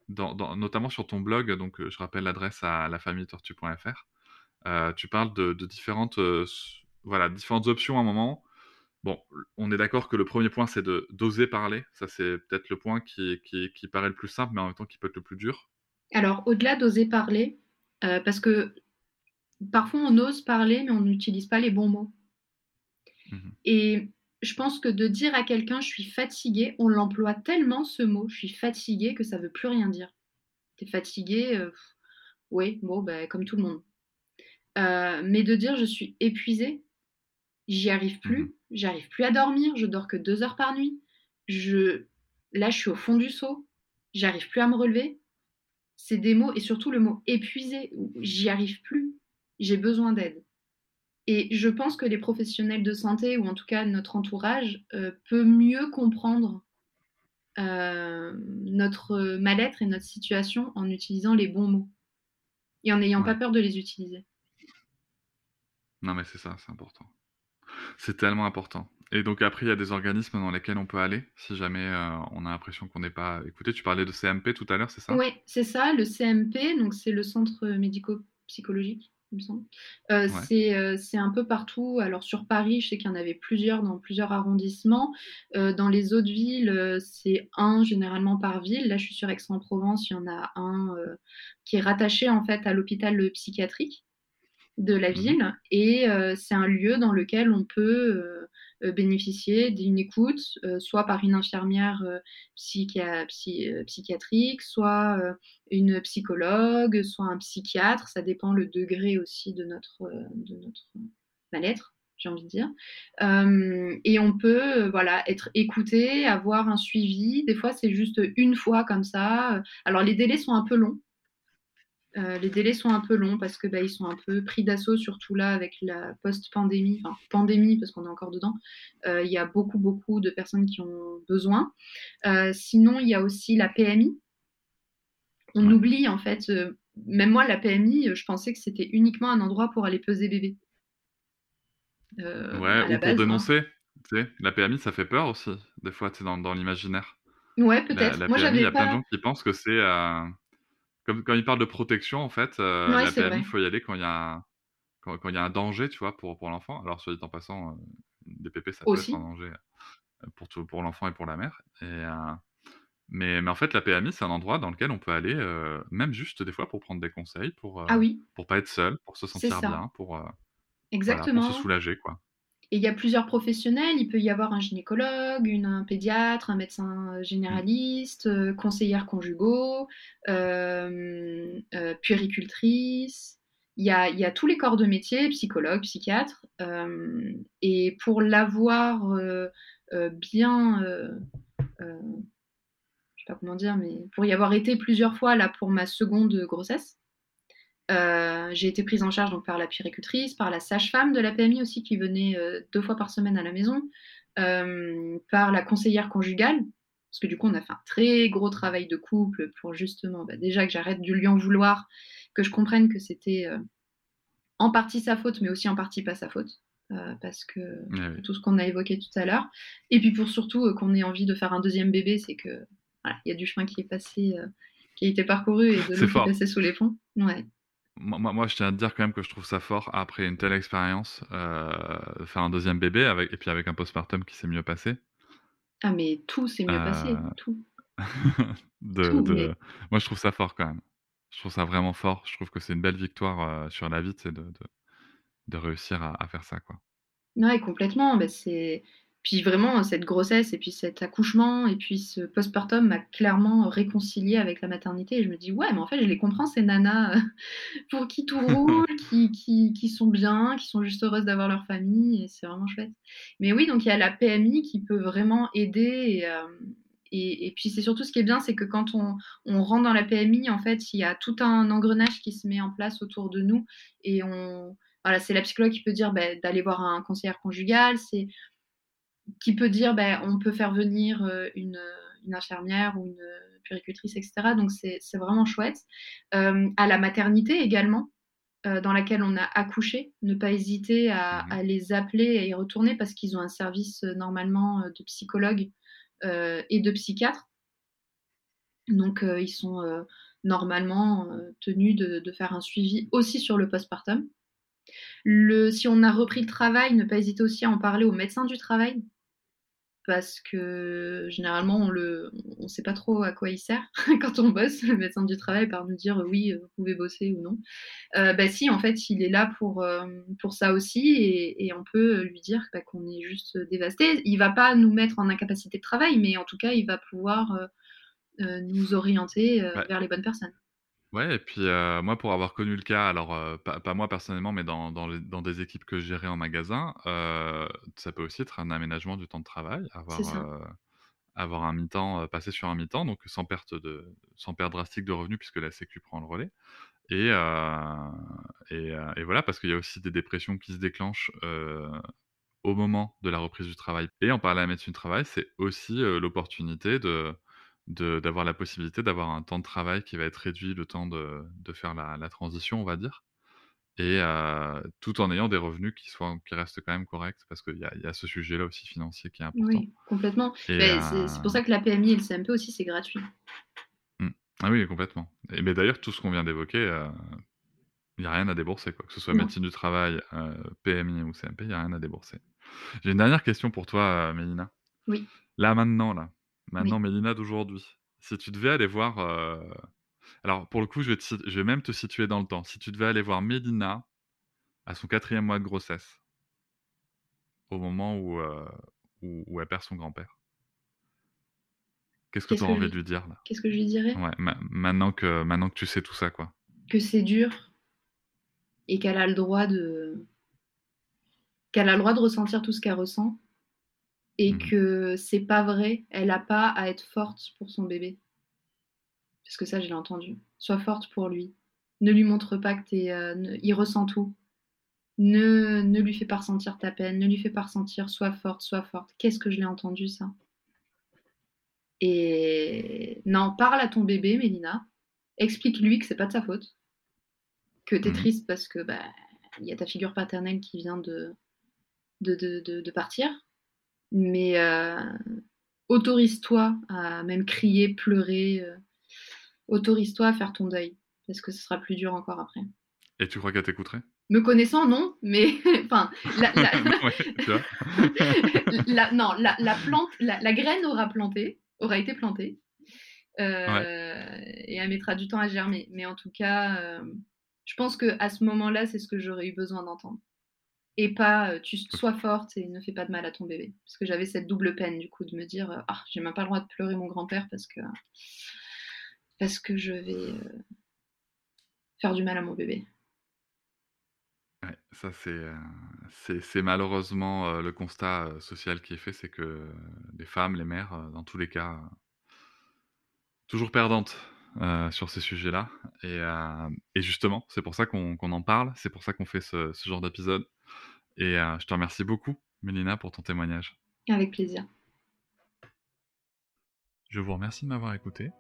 dans, notamment sur ton blog, donc je rappelle l'adresse à lafamilletortue.fr, tu parles de différentes voilà, différentes options à un moment. Bon, on est d'accord que le premier point, c'est de d'oser parler. Ça, c'est peut-être le point qui, qui, qui, paraît le plus simple, mais en même temps qui peut être le plus dur. Alors, au-delà d'oser parler, euh, parce que parfois on ose parler, mais on n'utilise pas les bons mots. Mmh Et je pense que de dire à quelqu'un je suis fatigué, on l'emploie tellement ce mot, je suis fatigué, que ça veut plus rien dire. T'es fatigué, euh, oui, bon, ben, comme tout le monde. Euh, mais de dire je suis épuisé, j'y arrive plus, mmh j'arrive plus à dormir, je dors que deux heures par nuit, je, là je suis au fond du seau, j'arrive plus à me relever. C'est des mots, et surtout le mot épuisé, j'y arrive plus, j'ai besoin d'aide. Et je pense que les professionnels de santé, ou en tout cas notre entourage, euh, peut mieux comprendre notre mal-être et notre situation en utilisant les bons mots et en n'ayant pas peur de les utiliser. Non, mais c'est ça, c'est important. C'est tellement important. Et donc après, il y a des organismes dans lesquels on peut aller si jamais on a l'impression qu'on n'est pas écouté. Tu parlais de CMP tout à l'heure, c'est ça? Oui, c'est ça, le CMP, donc c'est le centre médico-psychologique me semble. Euh, euh, c'est un peu partout. Alors sur Paris, je sais qu'il y en avait plusieurs dans plusieurs arrondissements. Euh, dans les autres villes, c'est un généralement par ville. Là, je suis sur Aix-en-Provence, il y en a un qui est rattaché en fait à l'hôpital psychiatrique de la mmh ville et c'est un lieu dans lequel on peut euh, bénéficier d'une écoute, euh, soit par une infirmière euh, psychiatrique, soit une psychologue, soit un psychiatre. Ça dépend le degré aussi de notre, de notre mal-être j'ai envie de dire. et on peut voilà, être écouté, avoir un suivi. Des fois, c'est juste une fois comme ça. Alors, les délais sont un peu longs. Euh, les délais sont un peu longs parce que bah, ils sont un peu pris d'assaut, surtout là avec la post-pandémie, enfin pandémie parce qu'on est encore dedans. Euh, il y a beaucoup beaucoup de personnes qui ont besoin. Euh, sinon, il y a aussi la PMI. On oublie en fait, même moi la PMI, je pensais que c'était uniquement un endroit pour aller peser bébé. ouais, ou pour hein. dénoncer. la PMI, ça fait peur aussi, des fois, dans, dans l'imaginaire. Ouais, peut-être. Moi, PMI, il y a plein de gens qui pensent que c'est comme quand il parle de protection, en fait, euh, la PMI, il faut y aller quand il y a un, quand, quand il y a un danger, tu vois, pour, pour l'enfant. Alors, soit dit en passant, euh, des pépés, ça peut être un danger euh, pour, tout, pour l'enfant et pour la mère. Et, mais, mais en fait, la PMI, c'est un endroit dans lequel on peut aller, même juste des fois pour prendre des conseils, pour, ah oui. pour pas être seul, pour se sentir bien, pour, Exactement. pour se soulager, quoi. Et il y a plusieurs professionnels. Il peut y avoir un gynécologue, une, un pédiatre, un médecin généraliste, euh, conseillère conjugaux, euh, euh, puéricultrice. Il y, a, tous les corps de métier, psychologue, psychiatre. et pour l'avoir bien, je sais pas comment dire, mais pour y avoir été plusieurs fois là pour ma seconde grossesse, euh, j'ai été prise en charge donc, par la puéricultrice, par la sage-femme de la PMI aussi qui venait euh, deux fois par semaine à la maison, euh, par la conseillère conjugale, parce que du coup on a fait un très gros travail de couple pour justement bah, déjà que j'arrête de lui en vouloir, que je comprenne que c'était en partie sa faute, mais aussi en partie pas sa faute. parce que eh tout ce qu'on a évoqué tout à l'heure, et puis pour surtout qu'on ait envie de faire un deuxième bébé, c'est que voilà, il y a du chemin qui est passé, qui a été parcouru et de l'eau qui est passée sous les ponts. Ouais. Moi, moi, je tiens à te dire quand même que je trouve ça fort après une telle expérience, euh, faire un deuxième bébé avec, et puis avec un postpartum qui s'est mieux passé. Ah, mais tout s'est mieux passé, euh, tout. de, Moi, je trouve ça fort quand même. Je trouve ça vraiment fort. Je trouve que c'est une belle victoire euh, sur la vie, de, de, de réussir à, à, faire ça, quoi. Ouais, complètement. Bah, c'est puis vraiment, cette grossesse et puis cet accouchement et puis ce postpartum m'a clairement réconcilié avec la maternité. Et je me dis, ouais, mais en fait, je les comprends, ces nanas pour qui tout roule, qui, qui, qui, sont bien, qui sont juste heureuses d'avoir leur famille. Et c'est vraiment chouette. Mais oui, donc il y a la PMI qui peut vraiment aider. Et, euh, et, et puis c'est surtout ce qui est bien, c'est que quand on, on, rentre dans la PMI, en fait, il y a tout un engrenage qui se met en place autour de nous. Et on. Voilà, c'est la psychologue qui peut dire bah, d'aller voir un conseiller conjugal, c'est qui peut dire ben, on peut faire venir euh, une, une, infirmière ou une puricultrice, etc. Donc c'est vraiment chouette. Euh, à la maternité également, euh, dans laquelle on a accouché, ne pas hésiter à, mmh les appeler et y retourner parce qu'ils ont un service normalement de psychologue et de psychiatre. Donc ils sont normalement tenus de, de, faire un suivi aussi sur le postpartum. Le, si on a repris le travail, ne pas hésiter aussi à en parler au médecin du travail parce que généralement on le on sait pas trop à quoi il sert quand on bosse. Le médecin du travail par nous dire oui vous pouvez bosser ou non. Euh, bah si en fait il est là pour euh, pour ça aussi et, et, on peut lui dire bah, qu'on est juste dévasté. Il va pas nous mettre en incapacité de travail mais en tout cas il va pouvoir euh, nous orienter ouais. vers les bonnes personnes Ouais, et puis moi, pour avoir connu le cas, alors pas, pas, moi personnellement, mais dans, dans, les, dans, des équipes que je gérais en magasin, ça peut aussi être un aménagement du temps de travail, avoir, avoir un mi-temps, passer sur un mi-temps, donc sans perte, de, sans perte drastique de revenus puisque la Sécu prend le relais. Et, et, et, voilà, parce qu'il y a aussi des dépressions qui se déclenchent au moment de la reprise du travail. Et en parlant de la médecine du travail, c'est aussi l'opportunité de d'avoir la possibilité d'avoir un temps de travail qui va être réduit, le temps de, de faire la, la, transition, on va dire, et euh, tout en ayant des revenus qui, soient, qui restent quand même corrects, parce qu'il y, y, a ce sujet-là aussi financier qui est important. Oui, complètement. Euh... C'est pour ça que la PMI et le CMP aussi, c'est gratuit. Mmh. Ah oui, complètement. Et mais d'ailleurs, tout ce qu'on vient d'évoquer, il euh, n'y a rien à débourser, quoi. que ce soit médecine du travail, euh, PMI ou CMP, il n'y a rien à débourser. J'ai une dernière question pour toi, Mélina. Oui. Là, maintenant, là, Maintenant, oui. Mélina d'aujourd'hui, si tu devais aller voir. Euh... Alors, pour le coup, je vais, te... je vais, même te situer dans le temps. Si tu devais aller voir Mélina à son quatrième mois de grossesse, au moment où, euh... où, où, elle perd son grand-père, qu'est-ce que tu as envie je... de lui dire là? Qu'est-ce que je lui dirais? Ouais, ma... maintenant, que... maintenant que tu sais tout ça, quoi. Que c'est dur et qu'elle a le droit de. qu'elle a le droit de ressentir tout ce qu'elle ressent et mmh. que c'est pas vrai, elle a pas à être forte pour son bébé. Parce que ça, je l'ai entendu. Sois forte pour lui. Ne lui montre pas que t'es. Euh, ne... il ressent tout. Ne, ne lui fais pas ressentir ta peine, ne lui fais pas ressentir, sois forte, sois forte. Qu'est-ce que je l'ai entendu ça? Et non, parle à ton bébé, Mélina. Explique-lui que c'est pas de sa faute, que t'es mmh. triste parce que bah il y a ta figure paternelle qui vient de, de, de, de, de partir, mais euh, autorise-toi à même crier, pleurer, euh, autorise-toi à faire ton deuil, parce que ce sera plus dur encore après. Et tu crois qu'elle t'écouterait? Me connaissant, non, mais enfin, la, la, ouais, la, non, la, la plante, la, graine aura planté, aura été plantée, euh, ouais. et elle mettra du temps à germer. Mais en tout cas, je pense que à ce moment-là, c'est ce que j'aurais eu besoin d'entendre et pas tu sois forte et ne fais pas de mal à ton bébé. Parce que j'avais cette double peine du coup de me dire ah j'ai même pas le droit de pleurer mon grand-père parce que parce que je vais faire du mal à mon bébé. Ouais, ça c'est c'est malheureusement le constat social qui est fait, c'est que les femmes, les mères, dans tous les cas, toujours perdantes euh, sur ces sujets-là. Et, euh, et, justement, c'est pour ça qu'on qu en parle, c'est pour ça qu'on fait ce, ce genre d'épisode. Et euh, je te remercie beaucoup, Mélina, pour ton témoignage. Avec plaisir. Je vous remercie de m'avoir écouté.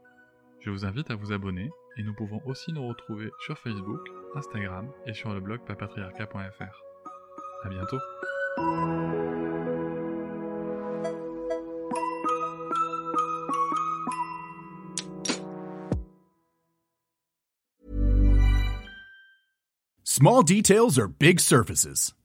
Je vous invite à vous abonner et nous pouvons aussi nous retrouver sur Facebook, Instagram et sur le blog papatriarca.fr. À bientôt. Small details are big surfaces.